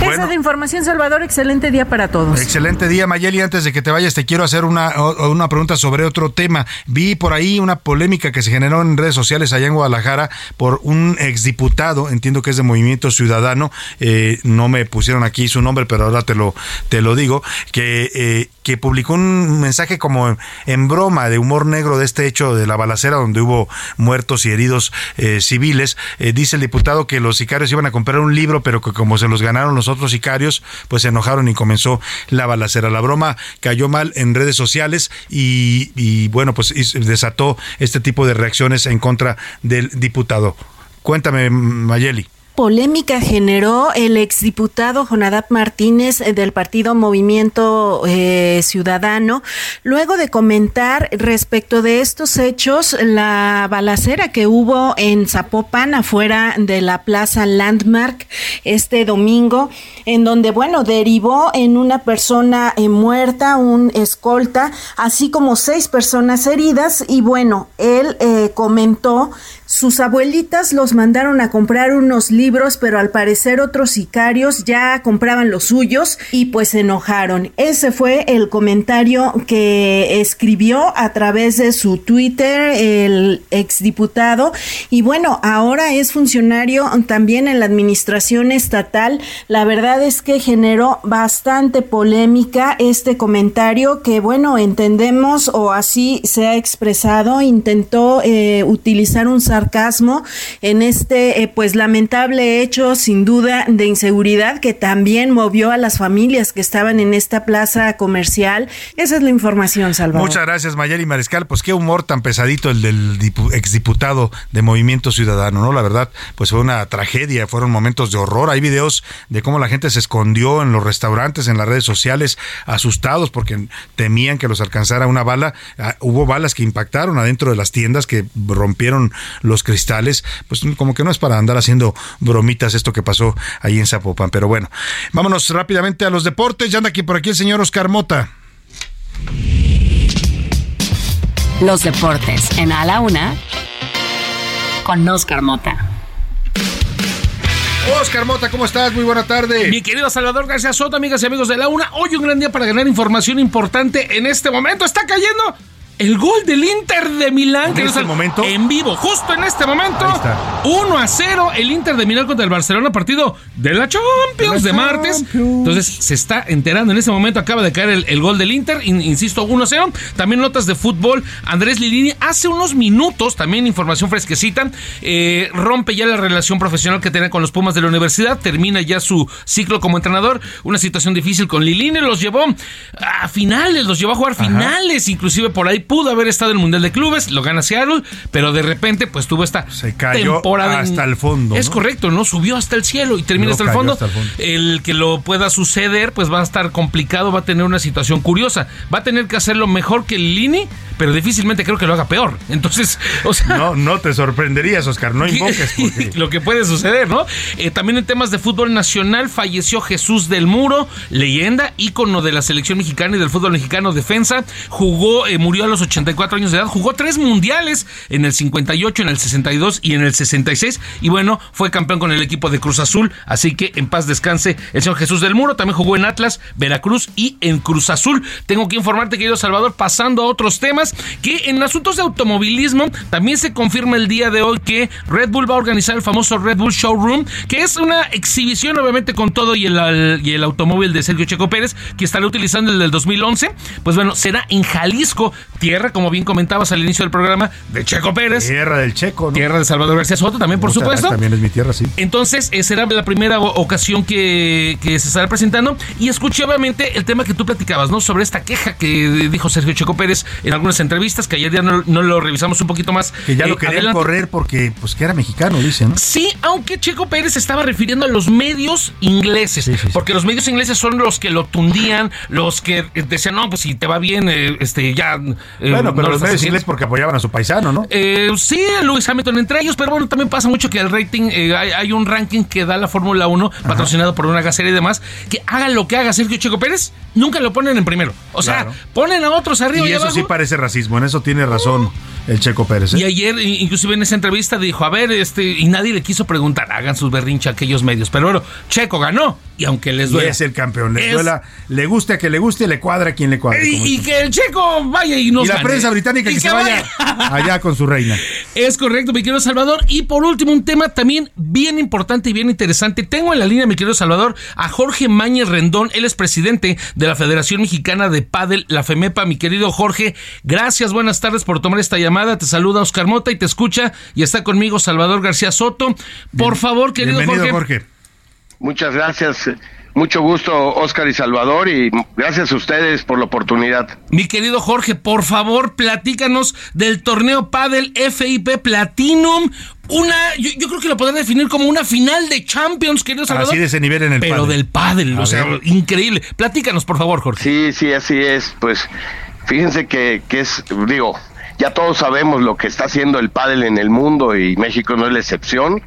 Esa es la información, Salvador. Excelente día para todos. Excelente día, Mayeli. Antes de que te vayas, te quiero hacer una, una pregunta sobre otro tema. Vi por ahí una polémica que se generó en redes sociales allá en Guadalajara por un exdiputado, entiendo que es de Movimiento Ciudadano, eh, no me pusieron aquí su nombre, pero ahora te lo, te lo digo, que, eh, que publicó un mensaje como en broma de humor negro de este hecho de la balacera donde hubo muertos y heridos eh, civiles. dice el diputado que los sicarios iban a comprar un libro, pero que como se los ganaron los otros sicarios, pues se enojaron y comenzó la balacera. La broma cayó mal en redes sociales y, bueno, pues desató este tipo de reacciones en contra del diputado. Cuéntame, Mayeli. Polémica generó el exdiputado Jonadab Martínez eh, del partido Movimiento eh, Ciudadano, luego de comentar respecto de estos hechos la balacera que hubo en Zapopan, afuera de la Plaza Landmark, este domingo, en donde, bueno, derivó en una persona eh, muerta, un escolta, así como seis personas heridas, y bueno, él comentó sus abuelitas los mandaron a comprar unos libros, pero al parecer otros sicarios ya compraban los suyos y pues se enojaron. Ese fue el comentario que escribió a través de su Twitter el exdiputado y bueno, ahora es funcionario también en la administración estatal. La verdad es que generó bastante polémica este comentario que bueno, entendemos o así se ha expresado, intentó eh, utilizar un sarcasmo en este eh, pues lamentable hecho sin duda de inseguridad que también movió a las familias que estaban en esta plaza comercial. Esa es la información, Salvador. Muchas gracias, Mayeli Mariscal. Pues qué humor tan pesadito el del exdiputado de Movimiento Ciudadano, ¿no? La verdad, pues fue una tragedia, fueron momentos de horror. Hay videos de cómo la gente se escondió en los restaurantes, en las redes sociales, asustados porque temían que los alcanzara una bala. Ah, hubo balas que impactaron adentro de las tiendas que rompieron los cristales, pues como que no es para andar haciendo bromitas esto que pasó ahí en Zapopan. Pero bueno, vámonos rápidamente a los deportes. Ya anda aquí por aquí el señor Oscar Mota. Los deportes en A la Una con Oscar Mota. Oscar Mota, ¿cómo estás? Muy buena tarde. Mi querido Salvador García Soto, amigas y amigos de la UNA. Hoy un gran día para ganar información importante en este momento. Está cayendo el gol del Inter de Milán. ¿En este momento? En vivo, justo en este momento. 1 a 0 el Inter de Milán contra el Barcelona, partido de la Champions de, martes. Entonces se está enterando en este momento. Acaba de caer el, gol del Inter, insisto, 1 a 0. También notas de fútbol. Andrés Lilini hace unos minutos, también información fresquecita, eh, rompe ya la relación profesional que tenía con los Pumas de la universidad. Termina ya su ciclo como entrenador. Una situación difícil con Lilini. Los llevó a finales, los llevó a jugar finales, inclusive por ahí pudo haber estado en el Mundial de Clubes, lo gana Seattle, pero de repente pues tuvo esta Se cayó temporada hasta el fondo. Es correcto, ¿no? Subió hasta el cielo y termina hasta el, fondo. el que lo pueda suceder pues va a estar complicado, va a tener una situación curiosa. Va a tener que hacerlo mejor que Lini, pero difícilmente creo que lo haga peor. Entonces, o sea... No, no te sorprenderías, Oscar, no invoques. lo que puede suceder, ¿no? Eh, también en temas de fútbol nacional falleció Jesús del Muro, leyenda, ícono de la selección mexicana y del fútbol mexicano, defensa. Jugó, eh, murió a los 84 años de edad, jugó tres mundiales en el 58, en el 62 y en el 66 y bueno, fue campeón con el equipo de Cruz Azul, así que en paz descanse el señor Jesús del Muro, también jugó en Atlas, Veracruz y en Cruz Azul. Tengo que informarte, querido Salvador, pasando a otros temas, que en asuntos de automovilismo también se confirma el día de hoy que Red Bull va a organizar el famoso Red Bull Showroom, que es una exhibición obviamente con todo y el, y el automóvil de Sergio Checo Pérez, que estará utilizando el del 2011. Pues bueno, será en Jalisco, tierra, como bien comentabas al inicio del programa, de Checo Pérez. Tierra del Checo, ¿no? Tierra de Salvador García Soto, también, por supuesto. También es mi tierra, sí. Entonces, eh, será la primera ocasión que, que, se estará presentando. Y escuché, obviamente, el tema que tú platicabas, ¿no? Sobre esta queja que dijo Sergio Checo Pérez en algunas entrevistas, que ayer ya no, lo revisamos un poquito más. Que ya lo eh, querían correr porque, pues, que era mexicano, dicen, Sí, aunque Checo Pérez estaba refiriendo a los medios ingleses. porque los medios ingleses son los que lo tundían, los que decían, no, pues si te va bien, eh, este, ya. Bueno, pero los medios ingleses porque apoyaban a su paisano, ¿no? Eh, sí, Lewis Hamilton entre ellos, pero bueno, también pasa mucho que el rating, eh, hay, un ranking que da la Fórmula 1, patrocinado por una gasera y demás, que haga lo que haga Sergio Checo Pérez, nunca lo ponen en primero. O sea, ponen a otros arriba. Y, eso sí parece racismo, en eso tiene razón el Checo Pérez. ¿eh? Y ayer, inclusive en esa entrevista, dijo, a ver, este, y nadie le quiso preguntar, hagan sus berrinches a aquellos medios. Pero bueno, Checo ganó, y aunque les duele. es el campeón, le duela, le guste a que le guste, le cuadra a quien le cuadre. Y, que el Checo vaya y nos Y la prensa británica que, se vaya, allá con su reina. Es correcto, mi querido Salvador. Y por último, un tema también bien importante y bien interesante. Tengo en la línea, mi querido Salvador, a Jorge Mañez Rendón. Él es presidente de la Federación Mexicana de Padel, la FEMEPA. Mi querido Jorge, gracias, buenas tardes por tomar esta llamada. Te saluda Oscar Mota y te escucha. Y está conmigo Salvador García Soto. Por favor, querido Jorge. Jorge. Muchas gracias. Mucho gusto, Oscar y Salvador, y gracias a ustedes por la oportunidad. Mi querido Jorge, por favor, platícanos del torneo Padel FIP Platinum. Una, yo, creo que lo podrán definir como una final de Champions, querido Salvador. Así de ese nivel en el Pero del pádel, o sea, increíble. Platícanos, por favor, Jorge. Sí, sí, así es. Pues fíjense que, que es, digo, ya todos sabemos lo que está haciendo el pádel en el mundo y México no es la excepción,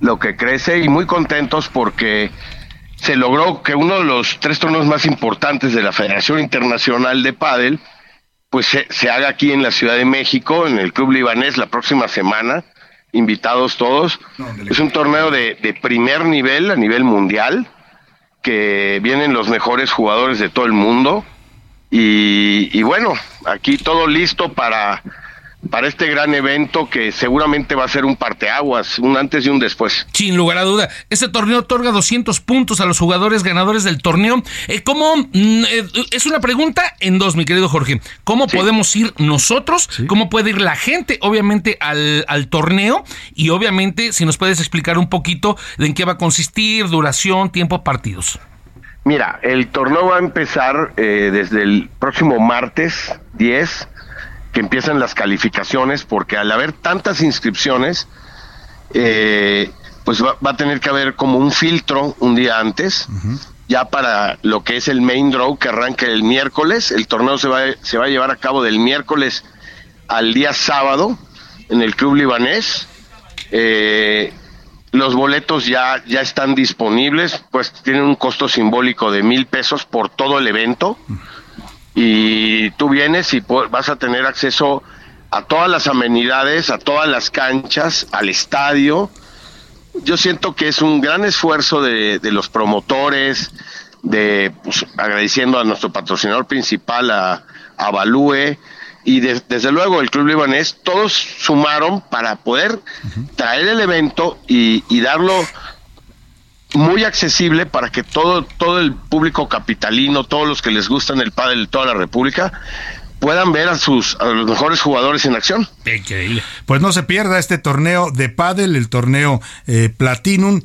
lo que crece y muy contentos porque se logró que uno de los tres torneos más importantes de la Federación Internacional de Pádel pues se, haga aquí en la Ciudad de México, en el Club Libanés la próxima semana, invitados todos. es un torneo de, de primer nivel, a nivel mundial, que vienen los mejores jugadores de todo el mundo. Y, y bueno, aquí todo listo para para este gran evento que seguramente va a ser un parteaguas, un antes y un después. Sin lugar a duda. Este torneo otorga 200 puntos a los jugadores ganadores del torneo. Eh, ¿Cómo? Mm, eh, es una pregunta en dos, mi querido Jorge. ¿Cómo podemos ir nosotros? ¿Cómo puede ir la gente, obviamente, al, al, torneo? Y obviamente, si nos puedes explicar un poquito de en qué va a consistir, duración, tiempo, partidos. Mira, el torneo va a empezar eh, desde el próximo martes 10 que empiezan las calificaciones, porque al haber tantas inscripciones, eh, pues va, a tener que haber como un filtro un día antes, ya para lo que es el main draw que arranca el miércoles. El torneo se va, se va a llevar a cabo del miércoles al día sábado en el Club Libanés. Eh, los boletos ya, ya están disponibles, pues tienen un costo simbólico de mil pesos por todo el evento y tú vienes y vas a tener acceso a todas las amenidades, a todas las canchas, al estadio. Yo siento que es un gran esfuerzo de, los promotores, de pues, agradeciendo a nuestro patrocinador principal, a, a Balúe, y desde luego el Club Libanés, todos sumaron para poder traer el evento y, y darlo muy accesible para que todo, todo el público capitalino, todos los que les gustan el pádel de toda la República, puedan ver a sus a los mejores jugadores en acción. Increíble. Pues no se pierda este torneo de pádel, el torneo eh, Platinum,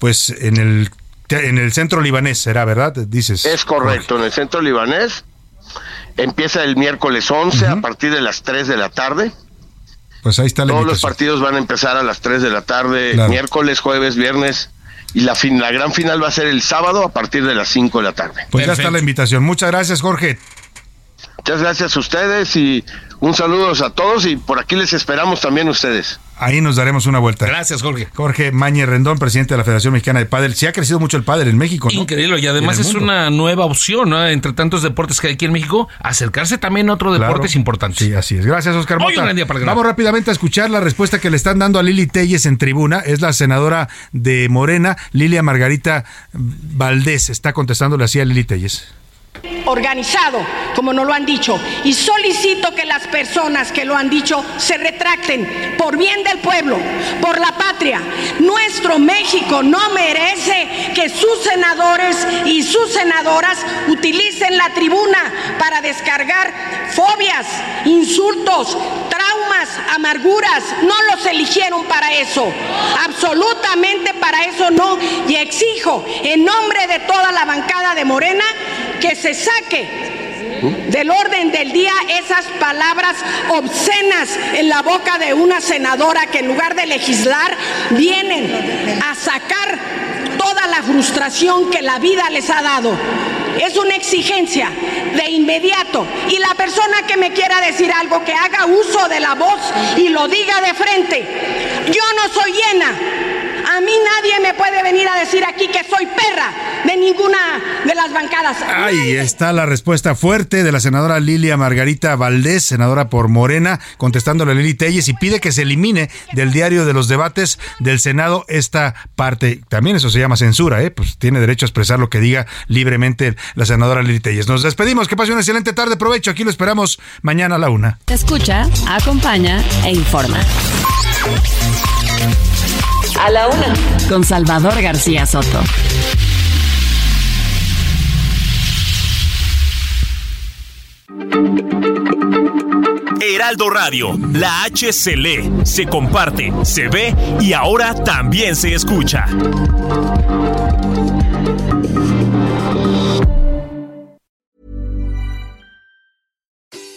pues en el en el centro libanés será, ¿verdad? Dices. Es correcto, en el centro libanés. Empieza el miércoles 11 a partir de las 3 de la tarde. Pues ahí está la Todos los partidos van a empezar a las 3 de la tarde, miércoles, jueves, viernes y la, fin, la gran final va a ser el sábado a partir de las 5 de la tarde. Pues ya está la invitación. Muchas gracias, Jorge. Muchas gracias a ustedes y un saludo a todos y por aquí les esperamos también ustedes. Ahí nos daremos una vuelta. Gracias, Jorge. Jorge Mañe Rendón, presidente de la Federación Mexicana de Padel. Sí ha crecido mucho el pádel en México, ¿no? Increíble, y además es una nueva opción, ¿no? Entre tantos deportes que hay aquí en México, acercarse también a otro deporte es importante. Sí, así es. Gracias, Oscar Mota. Vamos rápidamente a escuchar la respuesta que le están dando a Lili Telles en tribuna. Es la senadora de Morena, Lilia Margarita Valdés. Está contestándole así a Lili Telles organizado, como nos lo han dicho, y solicito que las personas que lo han dicho se retracten por bien del pueblo, por la patria. Nuestro México no merece que sus senadores y sus senadoras utilicen la tribuna para descargar fobias, insultos, traumas, amarguras. No los eligieron para eso, absolutamente para eso no. Y exijo en nombre de toda la bancada de Morena que se saque del orden del día esas palabras obscenas en la boca de una senadora que en lugar de legislar vienen a sacar toda la frustración que la vida les ha dado. Es una exigencia de inmediato. Y la persona que me quiera decir algo, que haga uso de la voz y lo diga de frente. Yo no soy llena a mí nadie me puede venir a decir aquí que soy perra de ninguna de las bancadas. Ahí está la respuesta fuerte de la senadora Lilia Margarita Valdés, senadora por Morena, contestándole a Lili Telles y pide que se elimine del diario de los debates del Senado esta parte. También eso se llama censura, ¿eh? Pues tiene derecho a expresar lo que diga libremente la senadora Lili Telles. Nos despedimos, que pase una excelente tarde, provecho. Aquí lo esperamos mañana a la una. Escucha, acompaña e informa. A la una. Con Salvador García Soto. Heraldo Radio, la H se lee, se comparte, se ve y ahora también se escucha.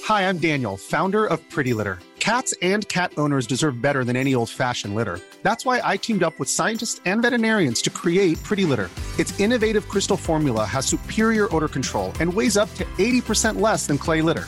Hi, I'm Daniel, founder of Pretty Litter. Cats and cat owners deserve better than any old-fashioned litter. That's why I teamed up with scientists and veterinarians to create Pretty Litter. Its innovative crystal formula has superior odor control and weighs up to 80% less than clay litter.